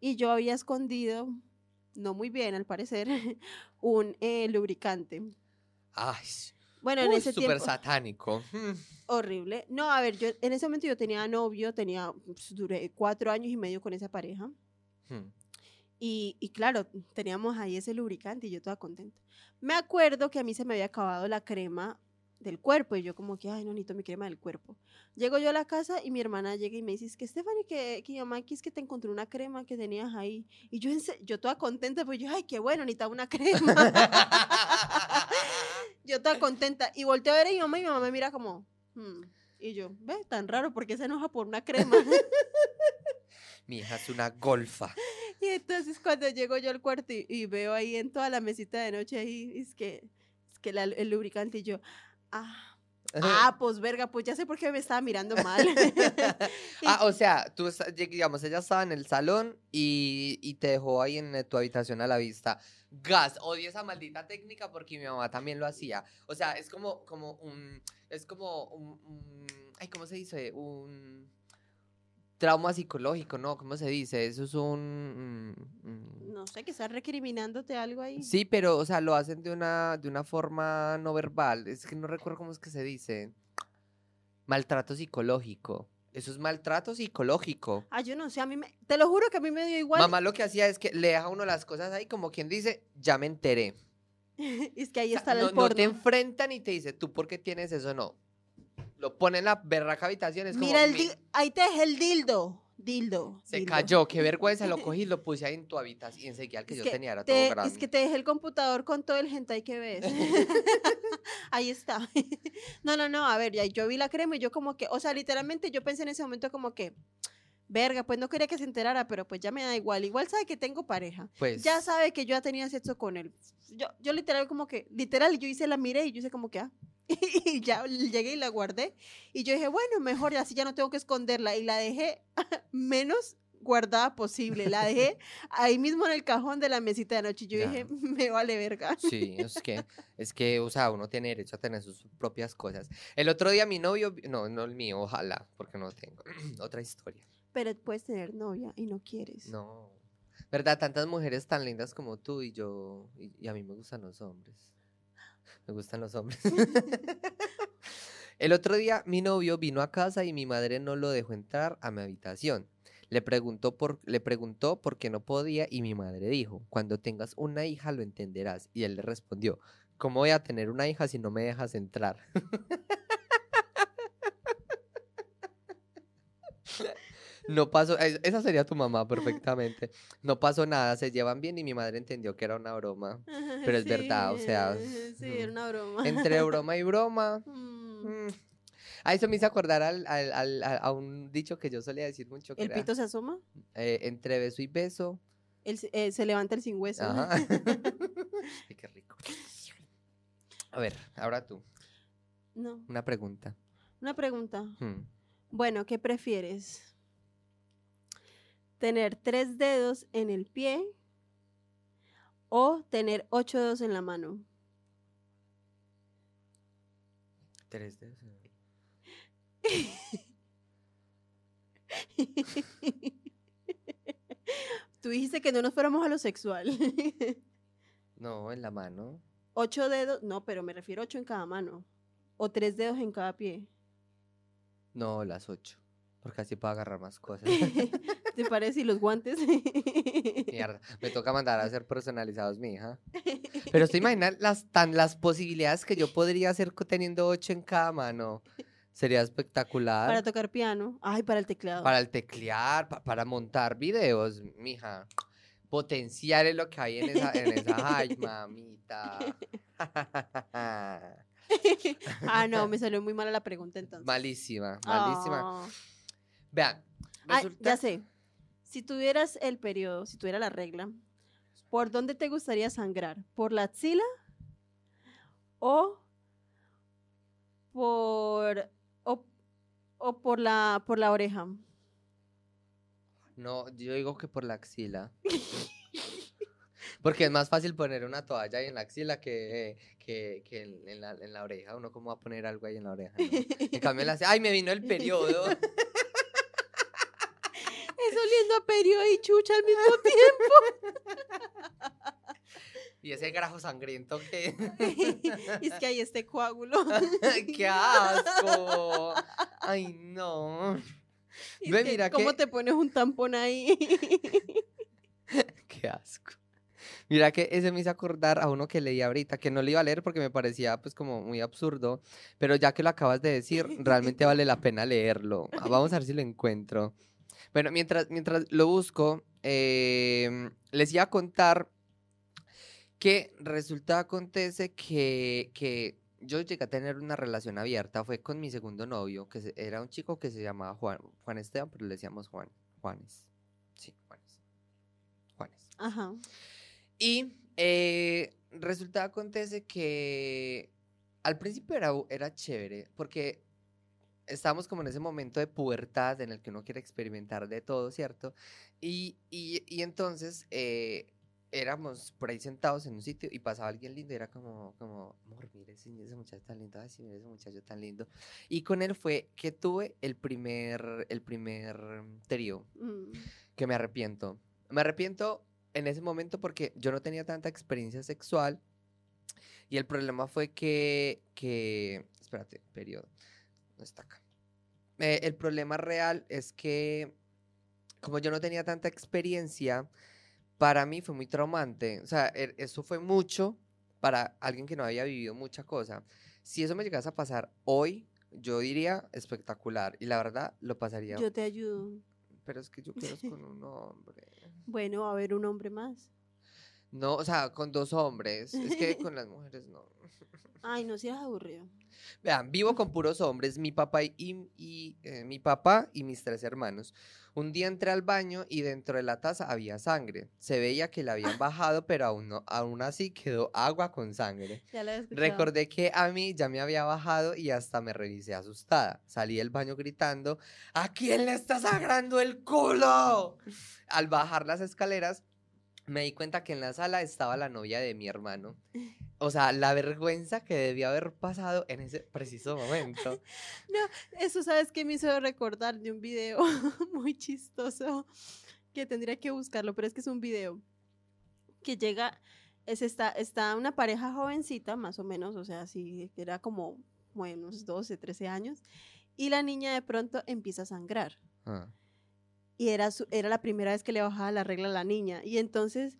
Y yo había escondido, no muy bien al parecer, un eh, lubricante. Ay, Bueno, en uy, ese súper satánico. Mm. horrible. No, a ver, yo en ese momento yo tenía novio, tenía, pues, duré cuatro años y medio con esa pareja. Mm. Y, y claro, teníamos ahí ese lubricante y yo toda contenta. Me acuerdo que a mí se me había acabado la crema del cuerpo y yo como que, ay, no necesito mi crema del cuerpo. Llego yo a la casa y mi hermana llega y me dice, es que Stephanie, que, que mamá aquí es que te encontré una crema que tenías ahí. Y yo, yo toda contenta, pues yo, ay, qué bueno, necesitaba una crema. yo toda contenta. Y volteo a ver a mi mamá y mi mamá me mira como, "Hmm". Y yo, ve, tan raro, porque se enoja por una crema? Mi hija es una golfa. Y entonces cuando llego yo al cuarto y, y veo ahí en toda la mesita de noche ahí, es que, es que la- el lubricante y yo, ah, ah, pues verga, pues ya sé por qué me estaba mirando mal. Ah, o sea, tú, digamos, ella estaba en el salón y, y te dejó ahí en tu habitación a la vista. Gas, odio esa maldita técnica porque mi mamá también lo hacía. O sea, es como, como un, es como un, un- ay, ¿cómo se dice? Un trauma psicológico, ¿no? ¿Cómo se dice? Eso es un... mm, mm, no sé, que estás recriminándote algo ahí. Sí, pero, o sea, lo hacen de una, de una forma no verbal. Es que no recuerdo cómo es que se dice. Maltrato psicológico. Eso es maltrato psicológico. Ah, yo no sé, a mí me, te lo juro que a mí me dio igual. Mamá lo que hacía es que le deja a uno las cosas ahí como quien dice, ya me enteré. es que ahí O sea, está no, el no porno. te enfrentan y te dice, ¿tú por qué tienes eso? No. Lo pone en la berraca habitación. Es como, Mira, el "Mi- di- ahí te dejé el dildo. Dildo. se dildo. cayó, qué vergüenza, lo cogí y lo puse ahí en tu habitación. Y enseguida el que Es yo que tenía era te- todo es grande. que te dejé el computador con todo el hentai que ves. Ahí está. No, no, no, a ver, ya yo vi la crema y yo como que, o sea, literalmente yo pensé en ese momento como que, verga, pues no quería que se enterara, pero pues ya me da igual. Igual sabe que tengo pareja. Pues, Ya sabe que yo ya tenía sexo con él. Yo, yo literal como que, literal, yo hice la miré y yo hice como que, ah. Y ya llegué y la guardé. Y yo dije, bueno, mejor así ya no tengo que esconderla. Y la dejé menos guardada posible. La dejé ahí mismo en el cajón de la mesita de noche. Y yo Ya. dije, me vale verga. Sí, es que, es que, o sea, uno tiene derecho a tener sus propias cosas. El otro día mi novio, vi- no, no el mío, ojalá, porque no tengo. Otra historia. Pero puedes tener novia y no quieres. No. ¿Verdad? Tantas mujeres tan lindas como tú y yo, y, y a mí me gustan los hombres. Me gustan los hombres. El otro día mi novio vino a casa y mi madre no lo dejó entrar a mi habitación. Le preguntó por, le preguntó por qué no podía y mi madre dijo, cuando tengas una hija lo entenderás. Y él le respondió, ¿cómo voy a tener una hija si no me dejas entrar? No pasó, es- esa sería tu mamá perfectamente. No pasó nada, se llevan bien y mi madre entendió que era una broma. Pero es verdad, o sea, Sí, era una broma. Entre broma y broma. Mm. mm. A eso me hizo acordar al- al- al- a, un dicho que yo solía decir mucho, que ¿El era, pito se asoma? eh, entre beso y beso. El eh, se levanta el sin hueso. Ajá. Ay, qué rico. A ver, ahora tú, No, una pregunta. una pregunta. Hmm. Bueno, ¿qué prefieres? ¿Tener tres dedos en el pie o tener ocho dedos en la mano? Tres dedos. Tú dijiste que no nos fuéramos a lo sexual. No, en la mano. ocho dedos, no, pero me refiero a ocho en cada mano. O tres dedos en cada pie. No, las ocho. Porque así puedo agarrar más cosas. ¿Te parece? ¿Y los guantes? Mierda, me toca mandar a hacer personalizados, mi hija. Pero te imaginas las, tan, las posibilidades que yo podría hacer teniendo ocho en cada mano. Sería espectacular. Para tocar piano. Ay, para el teclado. Para el teclear, pa- para montar videos, mija. Potenciar es lo que hay en esa, en esa. Ay, mamita. ah, no, me salió muy mala la pregunta entonces. malísima, malísima. Ah. Vean, Ah, resulta... ya sé. Si tuvieras el periodo, si tuviera la regla, ¿por dónde te gustaría sangrar? ¿Por la axila? ¿O por, o, o por, la, por la oreja? No, yo digo que por la axila. Porque es más fácil poner una toalla ahí en la axila que, que, que en, en la, en la oreja. Uno cómo va a poner algo ahí en la oreja. ¿no? En cambio, la... ay, me vino el periodo. Oliendo a periodo y chucha al mismo tiempo. y ese grajo sangriento que... Es que hay este coágulo. ¡Qué asco! Ay, no. Ve, que, mira ¿Cómo que- te pones un tampón ahí? Qué asco. Mira que ese me hizo acordar a uno que leí ahorita, que no le iba a leer porque me parecía pues como muy absurdo, pero ya que lo acabas de decir, realmente vale la pena leerlo. Ah, Vamos a ver si lo encuentro. Bueno, mientras, mientras lo busco, em, les iba a contar que resulta acontece que, que yo llegué a tener una relación abierta, fue con mi segundo novio, que era un chico que se llamaba Juan, Juan Esteban, pero le decíamos Juan, Juanes. Sí, Juanes. Juanes. Ajá. Y eh, resulta acontece que al principio era, era chévere, porque estábamos como en ese momento de pubertad en el que uno quiere experimentar de todo, ¿cierto? Y, y, y entonces eh, éramos por ahí sentados en un sitio y pasaba alguien lindo y era como, como, amor, mire ese, ese muchacho tan lindo, ay, sí, mire ese muchacho tan lindo. Y con él fue que tuve el primer, el primer trío Mm. que me arrepiento. Me arrepiento en ese momento porque yo no tenía tanta experiencia sexual y el problema fue que, que espérate, periodo, no está acá. Eh, el problema real es que como yo no tenía tanta experiencia, para mí fue muy traumante. O sea, er- eso fue mucho para alguien que no había vivido mucha cosa. Si eso me llegase a pasar hoy, yo diría espectacular. Y la verdad, lo pasaría. Yo te ayudo. Pero es que yo quiero con un hombre. Bueno, a ver un hombre más. No, o sea, con dos hombres. Es que con las mujeres no. Ay, no seas aburrido. Vean, vivo con puros hombres, mi papá y, y, eh, mi papá y mis tres hermanos. Un día entré al baño y dentro de la taza había sangre. Se veía que la habían bajado, pero aún, no, aún así quedó agua con sangre. Ya la he. Recordé que a mí ya me había bajado y hasta me revisé asustada. Salí del baño gritando, ¿a quién le está sangrando el culo? Al bajar las escaleras, me di cuenta que en la sala estaba la novia de mi hermano. O sea, la vergüenza que debía haber pasado en ese preciso momento. Eso, ¿sabes qué me hizo recordar de un video muy chistoso? Que tendría que buscarlo, pero es que es un video que llega, es está, está una pareja jovencita, más o menos, o sea, sí, era como, bueno, unos 12, 13 años, y la niña de pronto empieza a sangrar. Ah. Y era, su- era la primera vez que le bajaba la regla a la niña. Y entonces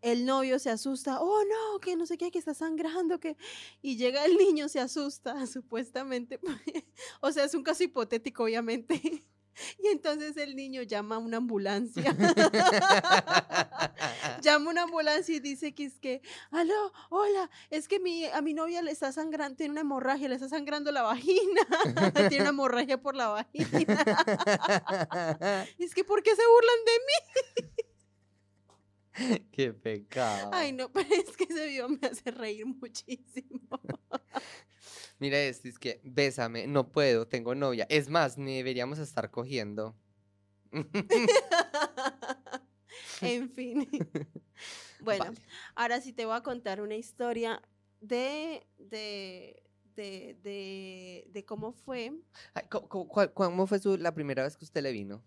el novio se asusta, oh no, que no sé qué, que está sangrando, que... Y llega el niño, se asusta, supuestamente. o sea, es un caso hipotético, obviamente. Y entonces el niño llama a una ambulancia. llama a una ambulancia y dice que es que, aló, hola, es que mi, a mi novia le está sangrando, tiene una hemorragia, le está sangrando la vagina. tiene una hemorragia por la vagina. es que, ¿por qué se burlan de mí? Qué pecado. Ay, no, pero es que ese video me hace reír muchísimo. Mira este, es que bésame, no puedo, tengo novia. Es más, ni deberíamos estar cogiendo. en fin. Bueno, Vale. ahora sí te voy a contar una historia de, de, de, de, de cómo fue Ay, ¿cómo, cómo- cuál- cómo fue su- la primera vez que usted le vino?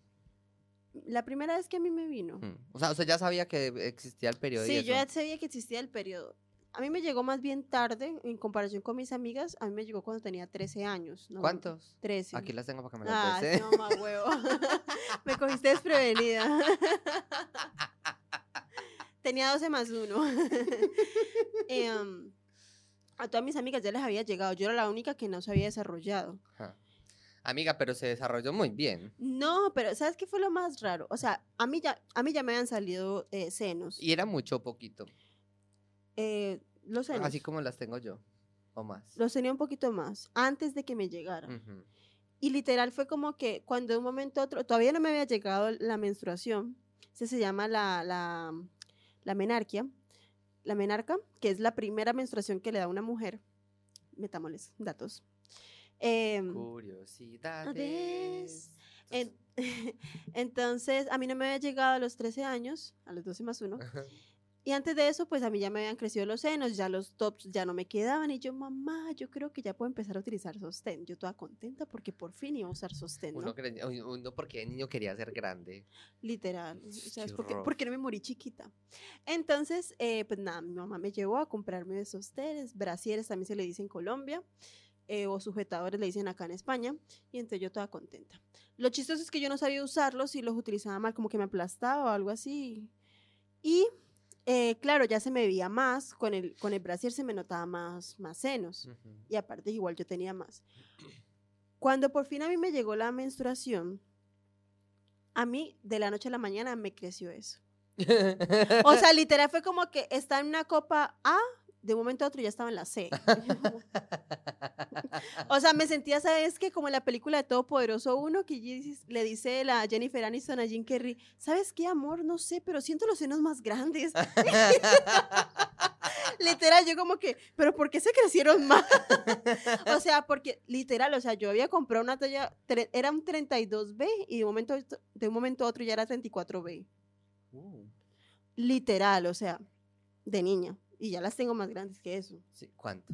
La primera vez que a mí me vino. Mm. O sea, usted ya sabía que existía el periodo Sí, yo ya sabía que existía el periodo. A mí me llegó más bien tarde en comparación con mis amigas. A mí me llegó cuando tenía 13 años. ¿no? ¿Cuántos? 13. Aquí las tengo para que me las Ah, bese. no, más huevo. me cogiste desprevenida. Tenía 12 más 1. a todas mis amigas ya les había llegado. Yo era la única que no se había desarrollado. Ajá. Amiga, pero se desarrolló muy bien. No, pero ¿sabes qué fue lo más raro? O sea, a mí ya, a mí ya me habían salido eh, senos. Y era mucho o poquito. Eh, los senos. Así como las tengo yo, o más. Los tenía un poquito más, antes de que me llegara. Y literal fue como que cuando de un momento a otro, todavía no me había llegado la menstruación, ese se llama la, la, la menarquia, la menarca, que es la primera menstruación que le da a una mujer. Metámosles datos. Em, Curiosidades. en- entonces, a mí no me había llegado a los 13 años, a los 12 más 1. Y antes de eso, pues a mí ya me habían crecido los senos, ya los tops ya no me quedaban. Y yo, mamá, yo creo que ya puedo empezar a utilizar sostén. Yo toda contenta porque por fin iba a usar sostén, ¿no? Uno, uno porque de niño quería ser grande. Literal. O sea, es Qué porque, no me morí chiquita. Entonces, eh, pues nada, mi mamá me llevó a comprarme sostenes, brasieres también se le dice en Colombia, eh, o sujetadores le dicen acá en España, y entonces yo toda contenta. Lo chistoso es que yo no sabía usarlos y los utilizaba mal, como que me aplastaba o algo así. Y eh, claro, ya se me veía más, con el, con el brasier se me notaba más, más senos y aparte igual yo tenía más. Cuando por fin a mí me llegó la menstruación, a mí de la noche a la mañana me creció eso. O sea, literal fue como que está en una copa A, de un momento a otro ya estaba en la C. O sea, me sentía, ¿sabes qué? Como en la película de Todopoderoso 1, que le dice la Jennifer Aniston a Jim Carrey, ¿sabes qué, amor? No sé, pero siento los senos más grandes. literal, yo como que, ¿pero por qué se crecieron más? o sea, porque literal, o sea, yo había comprado una talla, era un 32B y de un momento, de un momento a otro ya era 34B. Uh, Literal, o sea, de niña. Y ya las tengo más grandes que eso. sí, ¿Cuánto?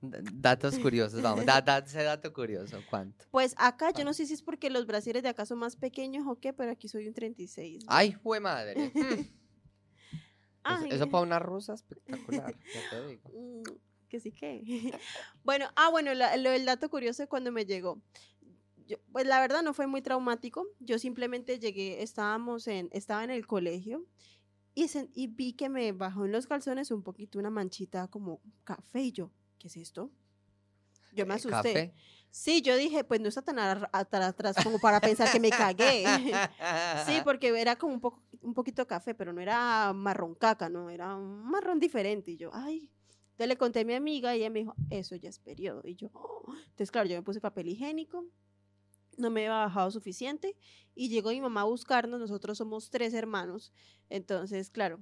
D- Datos curiosos, vamos. Da, da ese dato curioso, ¿cuánto? Pues acá, yo no sé si es porque los brasieres de acá son más pequeños o qué, pero aquí soy un 36. Ay, fue madre. Mm. Eso- Ay. Eso para una rusa espectacular, ya te digo. Mm, que sí que. bueno, ah, bueno, la- lo del dato curioso de cuando me llegó. Yo, pues la verdad no fue muy traumático. Yo simplemente llegué, estábamos en, estaba en el colegio y, sen- y vi que me bajó en los calzones un poquito una manchita como café y yo, ¿qué es esto? Yo me Eh, asusté. ¿Café? Sí, yo dije, pues no está tan atrás como para pensar que me cagué. Sí, porque era como un, poco, un poquito café, pero no era marrón caca, no, era un marrón diferente. Y yo, ay, entonces le conté a mi amiga y ella me dijo, eso ya es periodo. Y yo, "Oh". entonces claro, yo me puse papel higiénico, no me había bajado suficiente y llegó mi mamá a buscarnos, nosotros somos tres hermanos, entonces claro,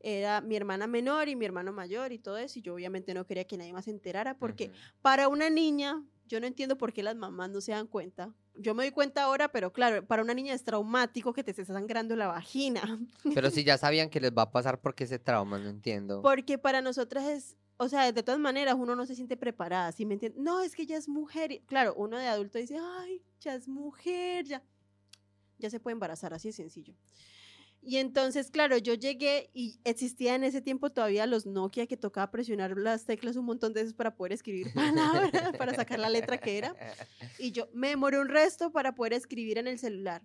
era mi hermana menor y mi hermano mayor y todo eso, y yo obviamente no quería que nadie más se enterara porque para una niña, yo no entiendo por qué las mamás no se dan cuenta. Yo me doy cuenta ahora, pero claro, para una niña es traumático que te esté sangrando la vagina. Pero si ya sabían que les va a pasar porque ese trauma, no entiendo. Porque para nosotras es, o sea, de todas maneras uno no se siente preparada, ¿sí me entiendes? No, es que ya es mujer. y- Claro, uno de adulto dice, ay, ya es mujer, ya, ya se puede embarazar, así de sencillo. Y entonces, claro, yo llegué y existía en ese tiempo todavía los Nokia que tocaba presionar las teclas un montón de veces para poder escribir palabras, para sacar la letra que era. Y yo me demoré un resto para poder escribir en el celular.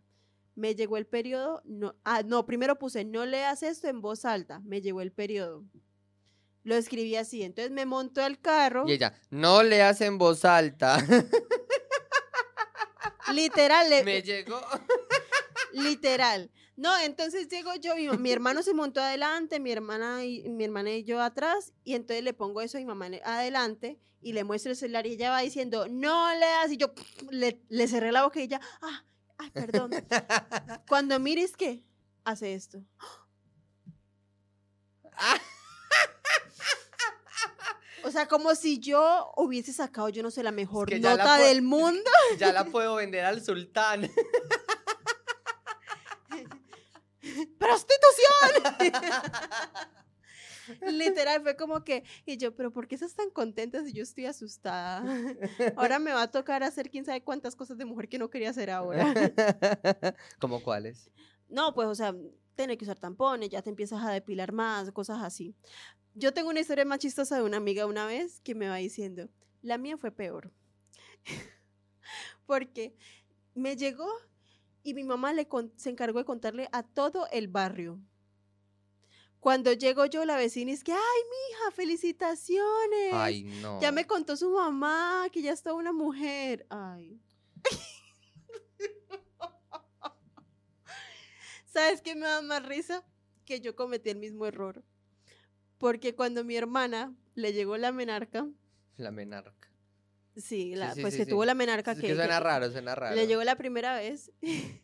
Me llegó el periodo, no, ah, no, primero puse, no leas esto en voz alta, me llegó el periodo. Lo escribí así, entonces me monto al carro, Y ella, no leas en voz alta. literal, le- Me llegó. literal. No, entonces llego yo, mi, mi hermano se montó adelante, mi hermana y mi hermana y yo atrás, y entonces le pongo eso a mi mamá adelante y le muestro el celular y ella va diciendo, no leas, y yo le, le cerré la boca y ella, ah, ay, perdón. Cuando mires que hace esto. O sea, como si yo hubiese sacado, yo no sé, la mejor que ya la nota del mundo. Ya la puedo vender al sultán. ¡Prostitución! Literal, fue como que, y yo, pero ¿por qué estás tan contenta si yo estoy asustada? Ahora me va a tocar hacer quién sabe cuántas cosas de mujer que no quería hacer ahora. ¿Cómo cuáles? No, pues, o sea, tener que usar tampones, ya te empiezas a depilar más, cosas así. Yo tengo una historia más chistosa de una amiga una vez que me va diciendo, la mía fue peor. Porque me llegó y mi mamá le se encargó de contarle a todo el barrio. Cuando llego yo, la vecina es que, ay, mija, felicitaciones. Ay, no. Ya me contó su mamá que ya está una mujer. Ay. ¿Sabes qué me da más risa? Que yo cometí el mismo error. Porque cuando mi hermana le llegó la menarca, La menarca. sí, la, sí, pues sí, que tuvo la menarca Es que, que suena que raro, suena raro. le llegó la primera vez,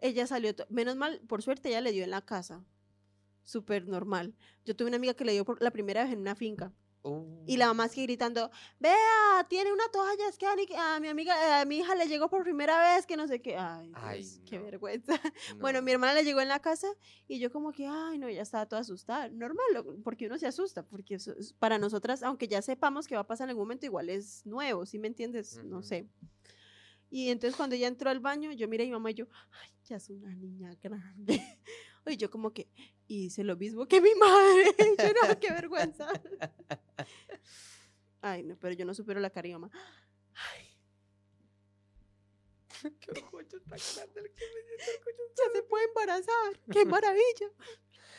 ella salió, menos mal, por suerte ella le dio en la casa, súper normal. Yo tuve una amiga que le dio por la primera vez en una finca. Y la mamá sigue gritando, vea, tiene una toalla, es que a, mi amiga, a mi hija le llegó por primera vez, que no sé qué. Ay, Ay, Dios, qué vergüenza. Uh, Bueno, no. mi hermana le llegó en la casa y yo como que, ay, no, ya estaba toda asustada. Normal, porque uno se asusta, porque eso para nosotras, aunque ya sepamos que va a pasar en algún momento, igual es nuevo, ¿sí me entiendes? No sé. Y entonces cuando ella entró al baño, yo miré a mi mamá y yo, ay, ya es una niña grande. Y yo como que hice lo mismo que mi madre. Yo no, qué vergüenza. Ay, no, pero yo no supero la mi mamá. Qué orgullo tan grande el que me. Ya se puede embarazar. Qué maravilla.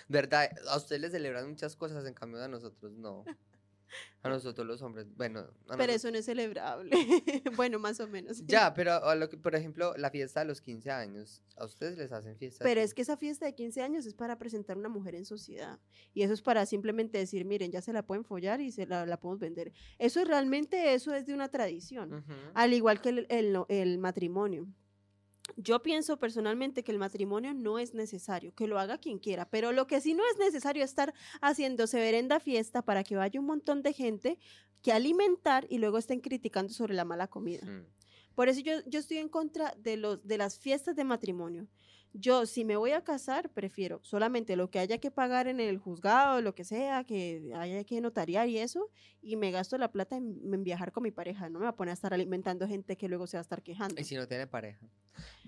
¿Verdad? A ustedes les celebran muchas cosas, en cambio a nosotros no. A nosotros los hombres, bueno. Pero eso no es celebrable. bueno, más o menos. Ya, pero a lo que, por ejemplo, la fiesta de los 15 años, a ustedes les hacen fiesta. Pero es que esa fiesta de 15 años es para presentar una mujer en sociedad. Y eso es para simplemente decir, miren, ya se la pueden follar y se la, la podemos vender. Eso es realmente, eso es de una tradición. Al igual que el, el matrimonio. Yo pienso personalmente que el matrimonio no es necesario, que lo haga quien quiera, pero lo que sí no es necesario es estar haciendo severenda fiesta para que vaya un montón de gente que alimentar y luego estén criticando sobre la mala comida. Por eso yo, yo estoy en contra de, los, de las fiestas de matrimonio. Yo, si me voy a casar, prefiero solamente lo que haya que pagar en el juzgado, lo que sea, que haya que notariar y eso, y me gasto la plata en, en viajar con mi pareja. No me voy a poner a estar alimentando gente que luego se va a estar quejando. Y si no tiene pareja.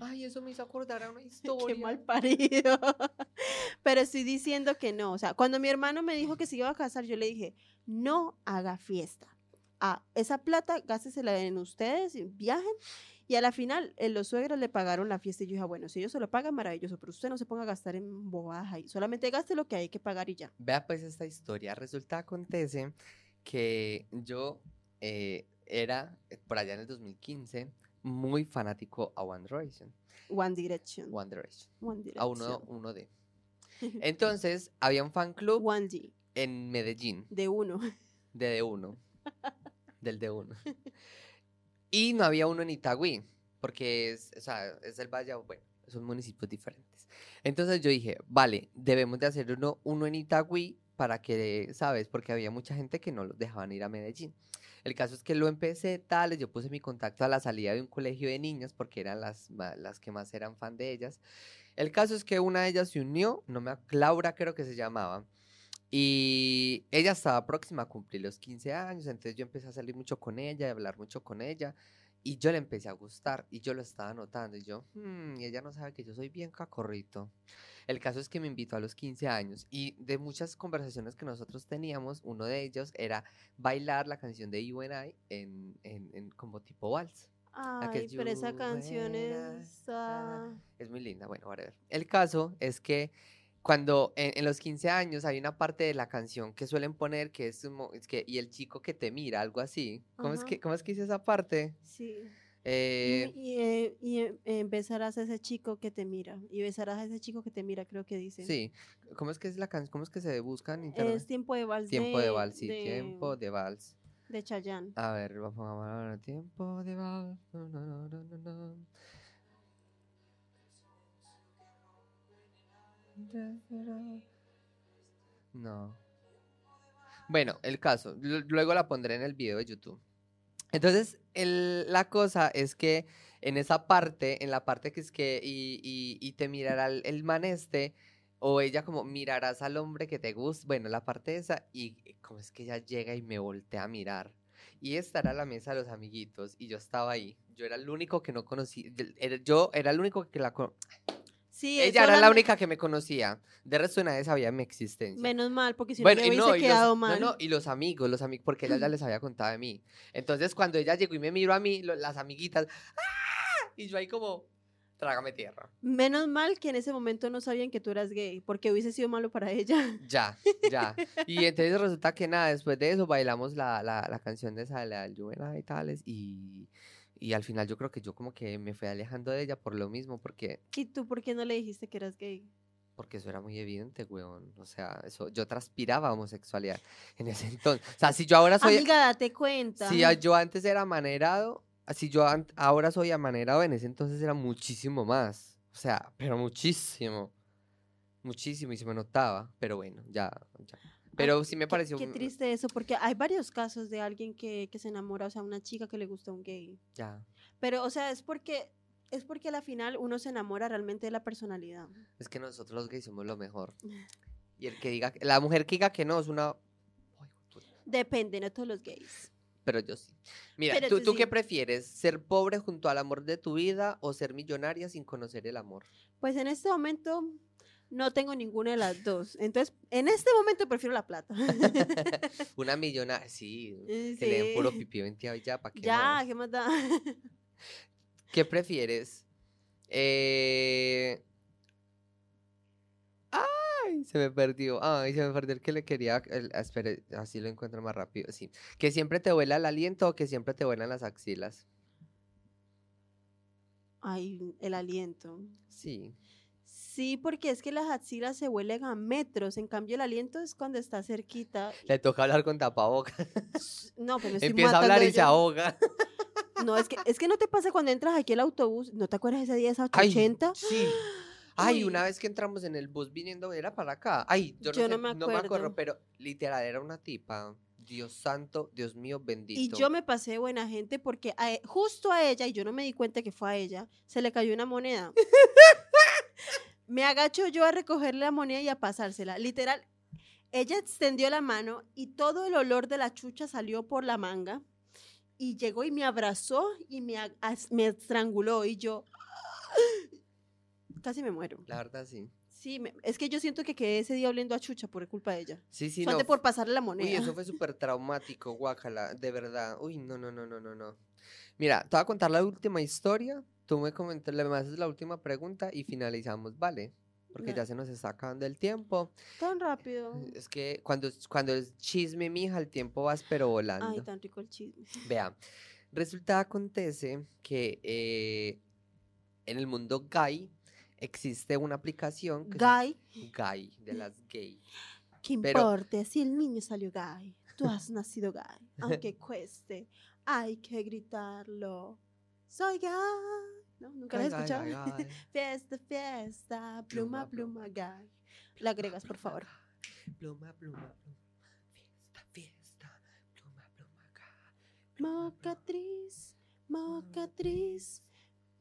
Ay, eso me hizo acordar a una historia. Qué mal parido. Pero estoy diciendo que no. O sea, cuando mi hermano me dijo que se iba a casar, yo le dije, no haga fiesta. Ah, esa plata, gástesela en ustedes, y viajen. Y a la final, eh, los suegros le pagaron la fiesta. Y yo dije, "Ah, bueno, si ellos se lo pagan, maravilloso. Pero usted no se ponga a gastar en bobadas ahí. Solamente gaste lo que hay que pagar y ya. Vea pues esta historia. Resulta, acontece que yo eh, era, eh, por allá en el 2015, muy fanático a One Direction. One Direction. One Direction. One A uno, Direction. uno de. Entonces, había un fan club One D. en Medellín, De uno. de D1. del D1. Y no había uno en Itagüí, porque es, o sea, es el Valle, bueno, son municipios diferentes. Entonces yo dije, vale, debemos de hacer uno, uno en Itagüí para que, ¿sabes? Porque había mucha gente que no los dejaban ir a Medellín. El caso es que lo empecé tal, yo puse mi contacto a la salida de un colegio de niñas porque eran las, las que más eran fan de ellas. El caso es que una de ellas se unió, no me, Laura creo que se llamaba, y ella estaba próxima a cumplir los 15 años, entonces yo empecé a salir mucho con ella a hablar mucho con ella. Y yo le empecé a gustar y yo lo estaba notando. Y yo, "Hmm, y ella no sabe que yo soy bien cacorrito. El caso es que me invitó a los 15 años y de muchas conversaciones que nosotros teníamos, uno de ellos era bailar la canción de You and I en, en, en como tipo vals. Ay, pero esa canción es... ah, Es muy linda, bueno, whatever. El caso es que cuando en, en los 15 años hay una parte de la canción que suelen poner que es, es que y el chico que te mira, algo así. ¿Cómo es que cómo es que dice esa parte? Sí. Eh, y eh, y eh, eh, besarás a ese chico que te mira. Y besarás a ese chico que te mira, creo que dice. sí, ¿cómo es que es la canción? ¿Cómo es que se busca en internet? Es tiempo de vals. tiempo de de, vals, sí, tiempo de vals. De Chayanne. A ver, vamos a ver, tiempo de vals. no, no, no, no, no, no. No. Bueno, el caso, lu- luego la pondré en el video de YouTube. Entonces, la cosa es que en esa parte, en la parte que es que y, y- te mirará el, el man este, o ella como mirarás al hombre que te gusta, bueno, la parte esa, y como es que ella llega y me voltea a mirar. Y estará la mesa de los amiguitos, y yo estaba ahí. Yo era el único que no conocía, yo era el único que la con- Sí, Ella era la única que me conocía. De resto nadie sabía de mi existencia. Menos mal, porque si Bueno, no me hubiese y los, quedado no, mal. no, y los amigos, los amigos, porque ella ya les había contado de mí. Entonces, cuando ella llegó y me miró a mí, lo- las amiguitas, ¡ah! Y yo ahí como, trágame tierra. Menos mal que en ese momento no sabían que tú eras gay, porque hubiese sido malo para ella. Ya, ya. Y entonces resulta que nada, después de eso bailamos la, la, la canción de esa, de la del Juvenal y tales, y, y al final yo creo que yo como que me fui alejando de ella por lo mismo, porque ¿Y tú por qué no le dijiste que eras gay? Porque eso era muy evidente, weón. O sea, eso, yo transpiraba homosexualidad en ese entonces. O sea, si yo ahora soy. Amiga, date cuenta. Si yo antes era amanerado, si yo ahora soy amanerado, en ese entonces era muchísimo más. O sea, pero muchísimo. Muchísimo y se me notaba. Pero bueno, ya. ya. Pero sí me Qué- pareció. Qué, un- triste eso, porque hay varios casos de alguien que, que se enamora, o sea, una chica que le gusta un gay. Ya. Pero, o sea, es porque es porque a la final uno se enamora realmente de la personalidad. Es que nosotros los gays somos lo mejor. Y el que diga. La mujer que diga que no es una. Depende, no todos los gays. Pero yo sí. Mira, Pero ¿tú, tú tú qué prefieres? ¿Ser pobre junto al amor de tu vida o ser millonaria sin conocer el amor? Pues en este momento no tengo ninguna de las dos. Entonces, en este momento prefiero la plata. Una millonaria, sí. Eh, Que le den puro sí. pipí 20 y ya, ¿para qué Ya, más? ¿qué más da? ¿Qué prefieres? Eh... Ay, se me perdió. Ay, se me perdió el que le quería. el- ah, espere, así lo encuentro más rápido. Sí. Que siempre te vuela el aliento o que siempre te vuelan las axilas. Ay, el aliento. Sí. Sí, porque es que las axilas se huelen a metros. En cambio, el aliento es cuando está cerquita. Le toca hablar con tapabocas. No, pero estoy Empieza a hablar y se ahoga. No, es que, es que no te pasa cuando entras aquí al autobús. ¿No te acuerdas ese día esa Ay, 80? sí. Ay, Uy. una vez que entramos en el bus viniendo, era para acá. Ay, yo no, Yo sé, no me acuerdo. pero literal era una tipa. Dios santo, Dios mío, bendito. Y yo me pasé de buena gente porque a e- justo a ella, y yo no me di cuenta que fue a ella, se le cayó una moneda. me agacho yo a recogerle la moneda y a pasársela. Literal, ella extendió la mano y todo el olor de la chucha salió por la manga. Y llegó y me abrazó y me, me estranguló. Y yo casi me muero. La verdad, sí. Sí, me- es que yo siento que quedé ese día oliendo a chucha por culpa de ella. Sí, sí, Suerte no. por pasarle la moneda. Uy, eso fue súper traumático, guácala, de verdad. Uy, no, no, no, no, no, no. Mira, te voy a contar la última historia. Tú me comentas, le haces la última pregunta y finalizamos, ¿vale? Porque ya Dale. se nos está acabando el tiempo. Tan rápido. Es que cuando, cuando es chisme, mija, el tiempo vas pero volando. Ay, tan rico el chisme. Vea, resulta, acontece que eh, en el mundo gay existe una aplicación que Gay, gay, de las gay. ¿qué Pero- importa si el niño salió gay? Tú has nacido gay, aunque cueste, hay que gritarlo. Soy gay. ¿No? ¿Nunca Gay, gay, escuchado? gay, gay. Fiesta, fiesta, pluma, Pluma, gay. La agregas, por favor. Pluma, pluma, pluma. Fiesta, fiesta. Pluma, pluma, gay. Mocatriz, mocatriz,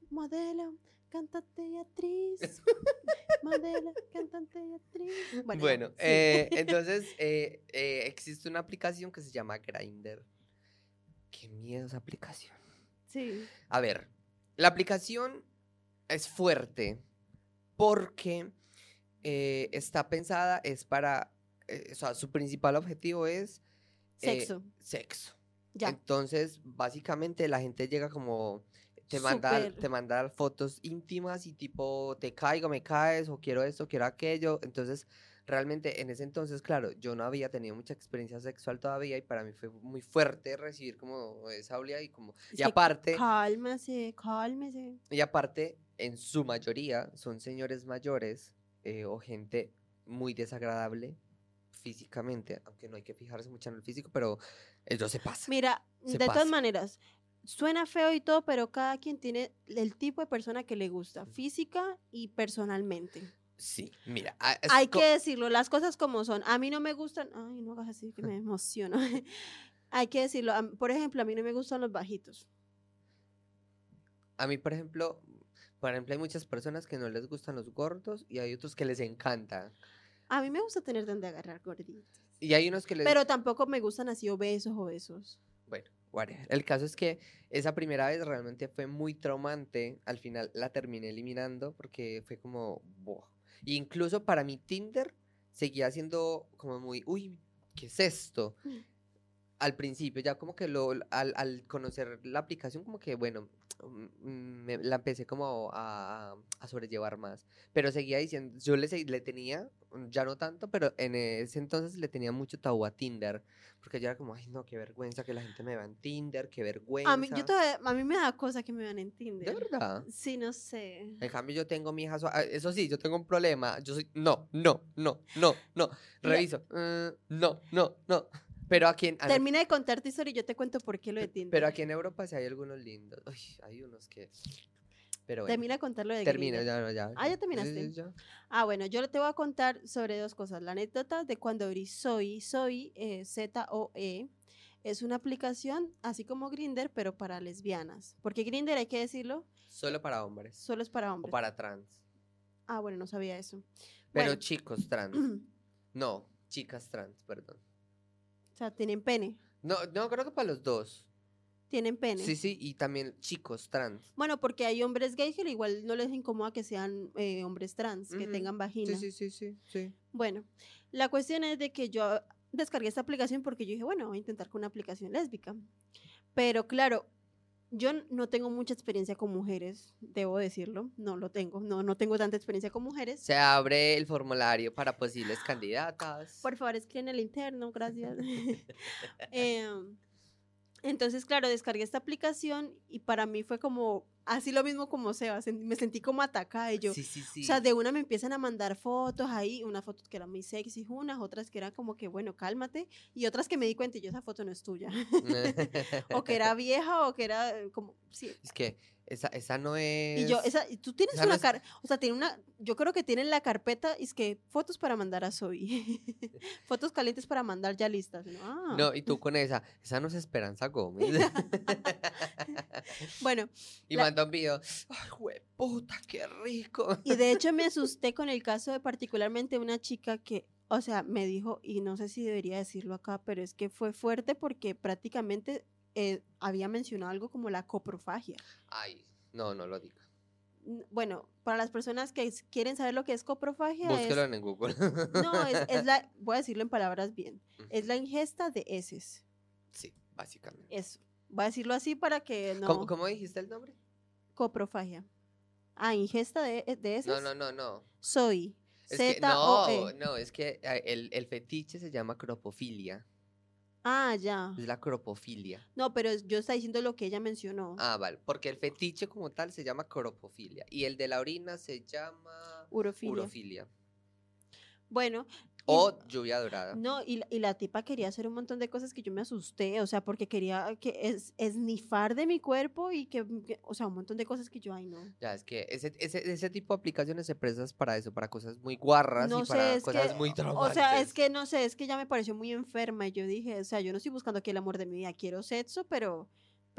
modelo, cantante y actriz. modelo, cantante y actriz. Bueno, ya, Bueno, sí. eh, entonces eh, eh, existe una aplicación que se llama Grindr. Qué miedo esa aplicación. sí. A ver, la aplicación es fuerte porque eh, está pensada, es para, eh, o sea, su principal objetivo es eh, Sexo. sexo. Ya. Entonces, básicamente la gente llega como, te manda, Súper. te manda fotos íntimas y tipo, te caigo, me caes, o quiero esto, quiero aquello. Entonces, realmente en ese entonces, claro, yo no había tenido mucha experiencia sexual todavía y para mí fue muy fuerte recibir como esa oleada y como, Es y aparte, Cálmese, cálmese. y aparte, en su mayoría son señores mayores eh, o gente muy desagradable físicamente, aunque no hay que fijarse mucho en el físico, pero eso se pasa. Mira, Se de pasa. todas maneras, suena feo y todo, pero cada quien tiene el tipo de persona que le gusta, física y personalmente. Sí, mira, ah, Hay que decirlo, las cosas como son. A mí no me gustan, ay, no hagas así que me emociono. Hay que decirlo, por ejemplo, a mí no me gustan los bajitos. a mí, por ejemplo, por ejemplo, hay muchas personas que no les gustan los gordos y hay otros que les encanta. A mí me gusta tener donde agarrar gorditos. Y hay unos que les... Pero tampoco me gustan así obesos, obesos. Bueno, whatever. El caso es que esa primera vez realmente fue muy traumante. Al final la terminé eliminando porque fue como... "Buah". Incluso para mi Tinder seguía siendo como muy... Uy, ¿qué es esto? Mm. al principio, ya como que lo, al, al conocer la aplicación, como que, bueno, mm, me- la empecé como a, a sobrellevar más. Pero seguía diciendo, yo le, le tenía, mm, ya no tanto, pero en ese entonces le tenía mucho tabú a Tinder. Porque yo era como, ay, no, qué vergüenza que la gente me vea en Tinder, qué vergüenza. A mí, yo todavía- a mí me da cosa que me vean en De Tinder. verdad. Sí, no sé. En cambio, yo tengo mi hija, ah, eso sí, yo tengo un problema. Yo soy, no, no, no, no, no. Reviso, "Mm, no, no, no. Pero aquí en, Termina de contar tu historia y yo te cuento por qué lo de Tinder. pero aquí en Europa sí hay algunos lindos. Uy, hay unos que. Pero bueno, Termina de contar lo de termina, Grindr. ya, ya. Ah, ¿ya sí, terminaste? ya. Ah, bueno, yo te voy a contar sobre dos cosas. La anécdota de cuando abrí Zoe. Zoe, eh, Z-O-E, es una aplicación así como Grinder, pero para lesbianas. Porque Grinder, hay que decirlo, Solo para hombres. solo es para O hombres. para trans. Ah, bueno, no sabía eso. Pero Bueno. chicos trans. No, chicas trans, perdón. O sea, tienen pene. No, no, creo que para los dos. Tienen pene. Sí, sí, y también chicos trans. Bueno, porque hay hombres gays que igual no les incomoda que sean eh, hombres trans, que tengan vagina. Sí, sí, sí, sí, sí. Bueno, la cuestión es de que yo descargué esta aplicación porque yo dije, bueno, voy a intentar con una aplicación lésbica. Pero claro, yo no tengo mucha experiencia con mujeres, debo decirlo. No lo tengo, no, no tengo tanta experiencia con mujeres. Se abre el formulario para posibles candidatas. Por favor, escriben el interno, gracias. Em, entonces, claro, descargué esta aplicación y para mí fue como, así lo mismo como Seba, sen- me sentí como atacada y yo, Sí, sí, sí. O sea, de una me empiezan a mandar fotos ahí, unas fotos que eran muy sexy, unas, otras que eran como que, bueno, cálmate, y otras que me di cuenta y yo, esa foto no es tuya. o que era vieja o que era eh, como, sí. Es que esa, esa no es. Y yo, esa, tú tienes esa no una es- car, o sea, tiene una, yo creo que tienen la carpeta, es que fotos para mandar a Zoe, fotos calientes para mandar ya listas, ¿no? Ah. No, y tú con esa. Esa no es Esperanza Gómez. Bueno, y La- manda un video. ¡Ay, puta, qué rico! y de hecho me asusté con el caso de particularmente una chica que, o sea, me dijo, y no sé si debería decirlo acá, pero es que fue fuerte porque prácticamente eh, había mencionado algo como la coprofagia. Ay, no, no lo diga. Bueno, para las personas que quieren saber lo que es coprofagia, Búsquelo es, en Google. no, es, es la, voy a decirlo en palabras bien, es la ingesta de heces. Sí, básicamente. Eso. Voy a decirlo así para que no. ¿Cómo, cómo dijiste el nombre? Coprofagia. Ah, ingesta de, de heces. No, no, no, no. Soy. Es que, Z-O-E. no, no, es que eh, el, el fetiche se llama cropofilia. Ah, ya. Es la cropofilia. No, pero yo estaba diciendo lo que ella mencionó. Ah, vale. Porque el fetiche como tal se llama cropofilia. Y el de la orina se llama Urofilia. urofilia. Bueno. O lluvia dorada. No, y, la- y la tipa quería hacer un montón de cosas que yo me asusté, o sea, porque quería que es, esnifar de mi cuerpo y que, que- o sea, un montón de cosas que yo, ay, no. Ya, es que ese, ese, ese tipo de aplicaciones se prestan para eso, para cosas muy guarras No y sé, para cosas que, muy o traumantes. sea, es que no sé, es que ya me pareció muy enferma y yo dije, o sea, yo no estoy buscando aquí el amor de mi vida, quiero sexo, pero,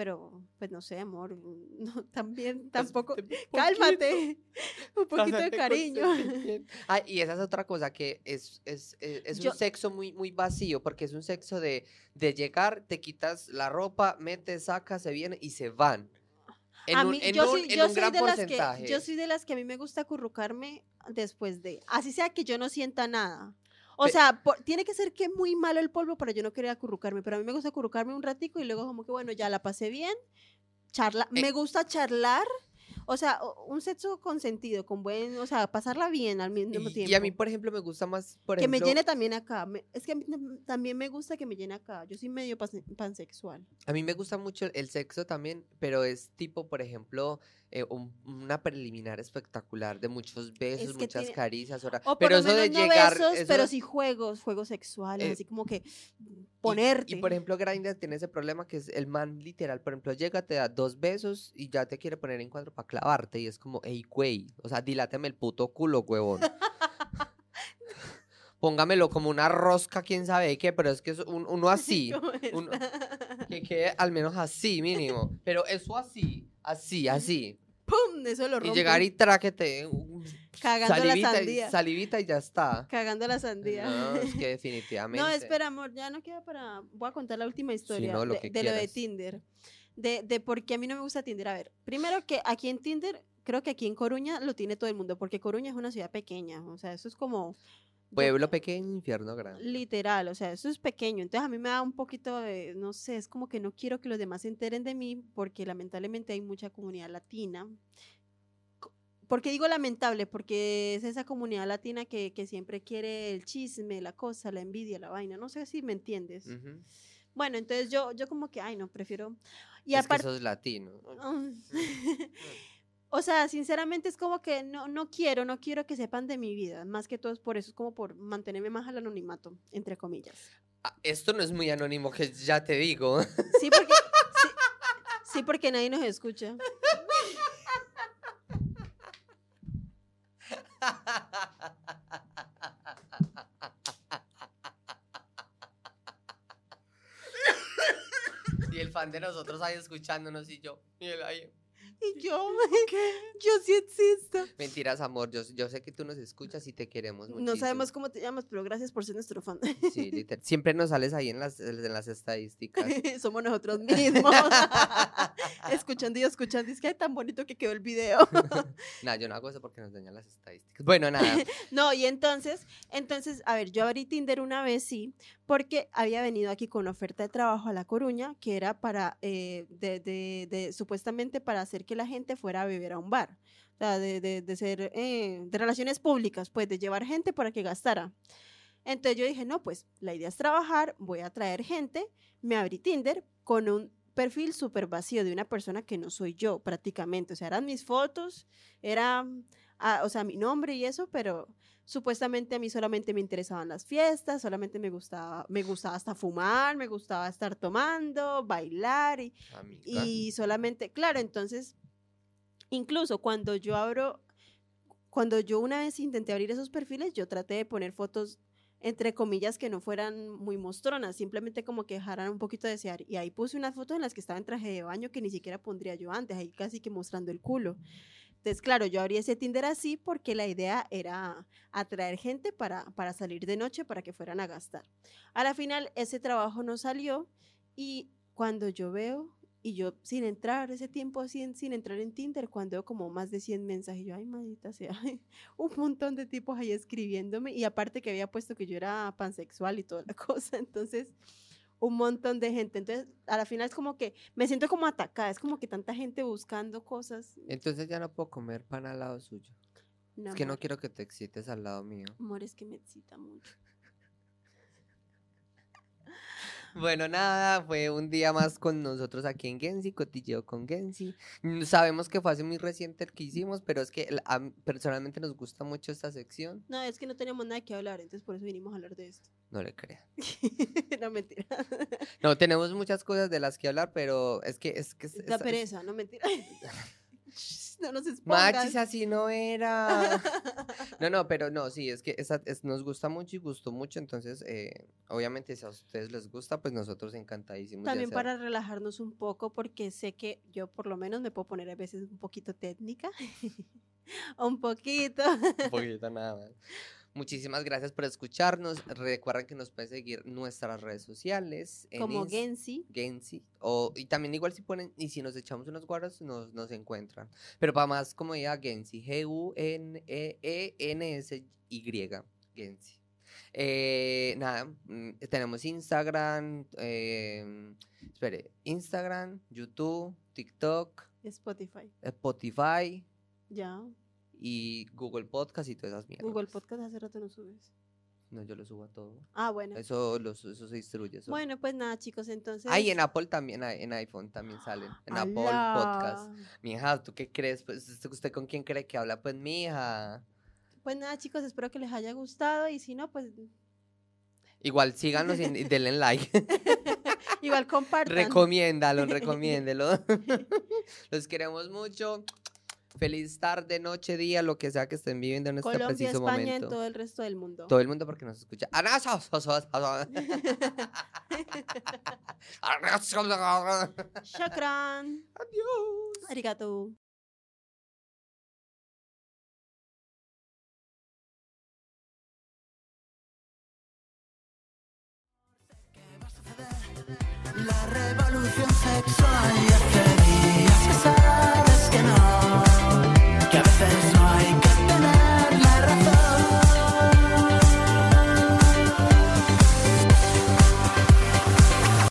pero, pues no sé, amor, no, también, Pues, tampoco, un poquito, cálmate, un poquito de cariño. Ah, y esa es otra cosa que es, es, es, es Yo- un sexo muy, muy vacío, porque es un sexo de, de llegar, te quitas la ropa, metes, sacas, se viene y se van. En a mí, yo, un- soy, yo de las que, yo soy de las que a mí me gusta acurrucarme después de, así sea que yo no sienta nada. O sea, por- tiene que ser que muy malo el polvo para yo no querer acurrucarme, pero a mí me gusta acurrucarme un ratico y luego como que bueno, ya la pasé bien, charla, Eh. me gusta charlar, o sea, un sexo con sentido, con buen, o sea, pasarla bien al mismo tiempo. y a mí, por ejemplo, me gusta más, por que me llene también acá. me- es que a mí tam- también me gusta que me llene acá. Yo soy medio panse- pansexual. a mí me gusta mucho el sexo también, pero es tipo, por ejemplo, eh, un- una preliminar espectacular de muchos besos, Es que muchas tiene- caricias, hora- O por pero eso de no llegar, besos, eso pero sí juegos, juegos sexuales, Eh, así como que ponerte. Y, por ejemplo, Grindr tiene ese problema que es el man literal, por ejemplo, llega, te da dos besos y ya te quiere poner en cuadro para clavarte y es como, ey, güey, o sea, diláteme el puto culo, huevón. Póngamelo como una rosca, quién sabe qué, pero es que es un- uno así, ¿Cómo uno- que quede al menos así, mínimo. Pero eso así, así, así. Eso lo Y rompe. llegar y traquete, uh, Cagando la salivita, y- sandía. salivita y ya está. Cagando la sandía. No, es que definitivamente. No, espera, amor, ya no queda para. Voy a contar la última historia no, lo de, de lo de. Tinder. De, de por qué a mí no me gusta Tinder. A ver, primero que aquí en Tinder, creo que aquí en Coruña lo tiene todo el mundo, porque Coruña es una ciudad pequeña. O sea, eso es como. Pueblo pequeño, infierno grande. Literal, o sea, eso es pequeño. Entonces a mí me da un poquito de, no sé, es como que no quiero que los demás se enteren de mí porque lamentablemente hay mucha comunidad latina. Co- ¿Por qué digo lamentable? Porque es esa comunidad latina que, que siempre quiere el chisme, la cosa, la envidia, la vaina. No sé si me entiendes. Bueno, entonces yo, yo como que, ay, no, prefiero... Y es aparte... que sos latino. O sea, sinceramente es como que no, no quiero, no quiero que sepan de mi vida. Más que todo es por eso, es como por mantenerme más al anonimato, entre comillas. Ah, Esto no es muy anónimo, que ya te digo. Sí, porque, sí, sí, porque nadie nos escucha. El fan de nosotros ahí escuchándonos y yo. Y él ahí. Y yo, yo sí existo. Mentiras, amor. Yo, yo sé que tú nos escuchas y te queremos mucho. No sabemos cómo te llamas, pero gracias por ser nuestro fan. Sí, literal. Siempre nos sales ahí en las, en las estadísticas. Somos nosotros mismos. escuchando y escuchando. Es que tan bonito que quedó el video. nada, yo no hago eso porque nos dañan las estadísticas. Bueno, nada. No, y entonces, entonces, a ver, yo abrí Tinder una vez, sí, porque había venido aquí con una oferta de trabajo a La Coruña, que era para, eh, de, de- de- supuestamente para hacer que la gente fuera a beber a un bar. O sea, de, de- de ser, eh, de relaciones públicas, pues, de llevar gente para que gastara. Entonces yo dije, no, pues, la idea es trabajar, voy a traer gente, me abrí Tinder con un perfil súper vacío de una persona que no soy yo, prácticamente. O sea, eran mis fotos, era, ah, o sea, mi nombre y eso, pero supuestamente a mí solamente me interesaban las fiestas, solamente me gustaba, me gustaba hasta fumar, me gustaba estar tomando, bailar y, Amiga. y solamente, claro, entonces, incluso cuando yo abro, cuando yo una vez intenté abrir esos perfiles, yo traté de poner fotos entre comillas que no fueran muy mostronas, simplemente como que dejaran un poquito de desear. Y ahí puse unas fotos en las que estaba en traje de baño que ni siquiera pondría yo antes, ahí casi que mostrando el culo. Entonces, claro, yo abrí ese Tinder así porque la idea era atraer gente para, para salir de noche para que fueran a gastar. A la final, ese trabajo no salió y cuando yo veo, y yo sin entrar ese tiempo así, en- sin entrar en Tinder, cuando veo como más de 100 mensajes, yo, ay, maldita sea, un montón de tipos ahí escribiéndome y aparte que había puesto que yo era pansexual y toda la cosa, entonces un montón de gente. Entonces, a la final es como que me siento como atacada, es como que tanta gente buscando cosas. Entonces ya no puedo comer pan al lado suyo. No, Es que no quiero que te excites al lado mío. amor, es que me excita mucho. Bueno, nada, fue un día más con nosotros aquí en Gensi, cotilleo con Gensi. Mm, Sabemos que fue hace muy reciente el que hicimos, pero es que la- a personalmente nos gusta mucho esta sección. No, es que no tenemos nada que hablar, entonces por eso vinimos a hablar de esto. No le crean. no, mentira. No, tenemos muchas cosas de las que hablar, pero es que es que es- es- pereza, no mentira. no nos expongas. Machis, así no era. No, no, pero no, sí, es que esa, es- nos gusta mucho y gustó mucho, entonces, eh, obviamente, si a ustedes les gusta, pues nosotros encantadísimos. También para relajarnos un poco, porque sé que yo por lo menos me puedo poner a veces un poquito técnica. un poquito. Un poquito nada más. Muchísimas gracias por escucharnos. Recuerden que nos pueden seguir nuestras redes sociales. como Gensi. Gensi. O, y también igual si ponen, y si nos echamos unos guaros, nos, nos encuentran. Pero para más como ya Gensi. G-U-N-E-N-S-Y. Gensi. Eh, nada, mm, tenemos Instagram, eh, espere, Instagram, YouTube, TikTok, Spotify. Spotify Ya. Y Google Podcast y todas esas mierdas. Google Podcast hace rato no subes. No, yo lo subo a todo. Ah, bueno. Eso, los- eso se distribuye. Bueno, pues nada, chicos, entonces. Ah, y en Apple también, en iPhone también salen. En Apple Podcast. Mija, ¿tú qué crees? Pues, ¿usted- ¿usted con quién cree que habla? Pues, mija. Pues nada, chicos, espero que les haya gustado y si no, pues Igual síganos y, y denle like. igual compartan. recomiéndalo, recomiéndelo. Los queremos mucho. Feliz tarde, noche, día, lo que sea que estén viviendo en este Colombia, preciso España, momento. en todo el resto del mundo. Todo el mundo porque nos escucha. Ah, Shakran. Adiós. Arigato. La revolución sexual y hace días que sabes que no, que a veces no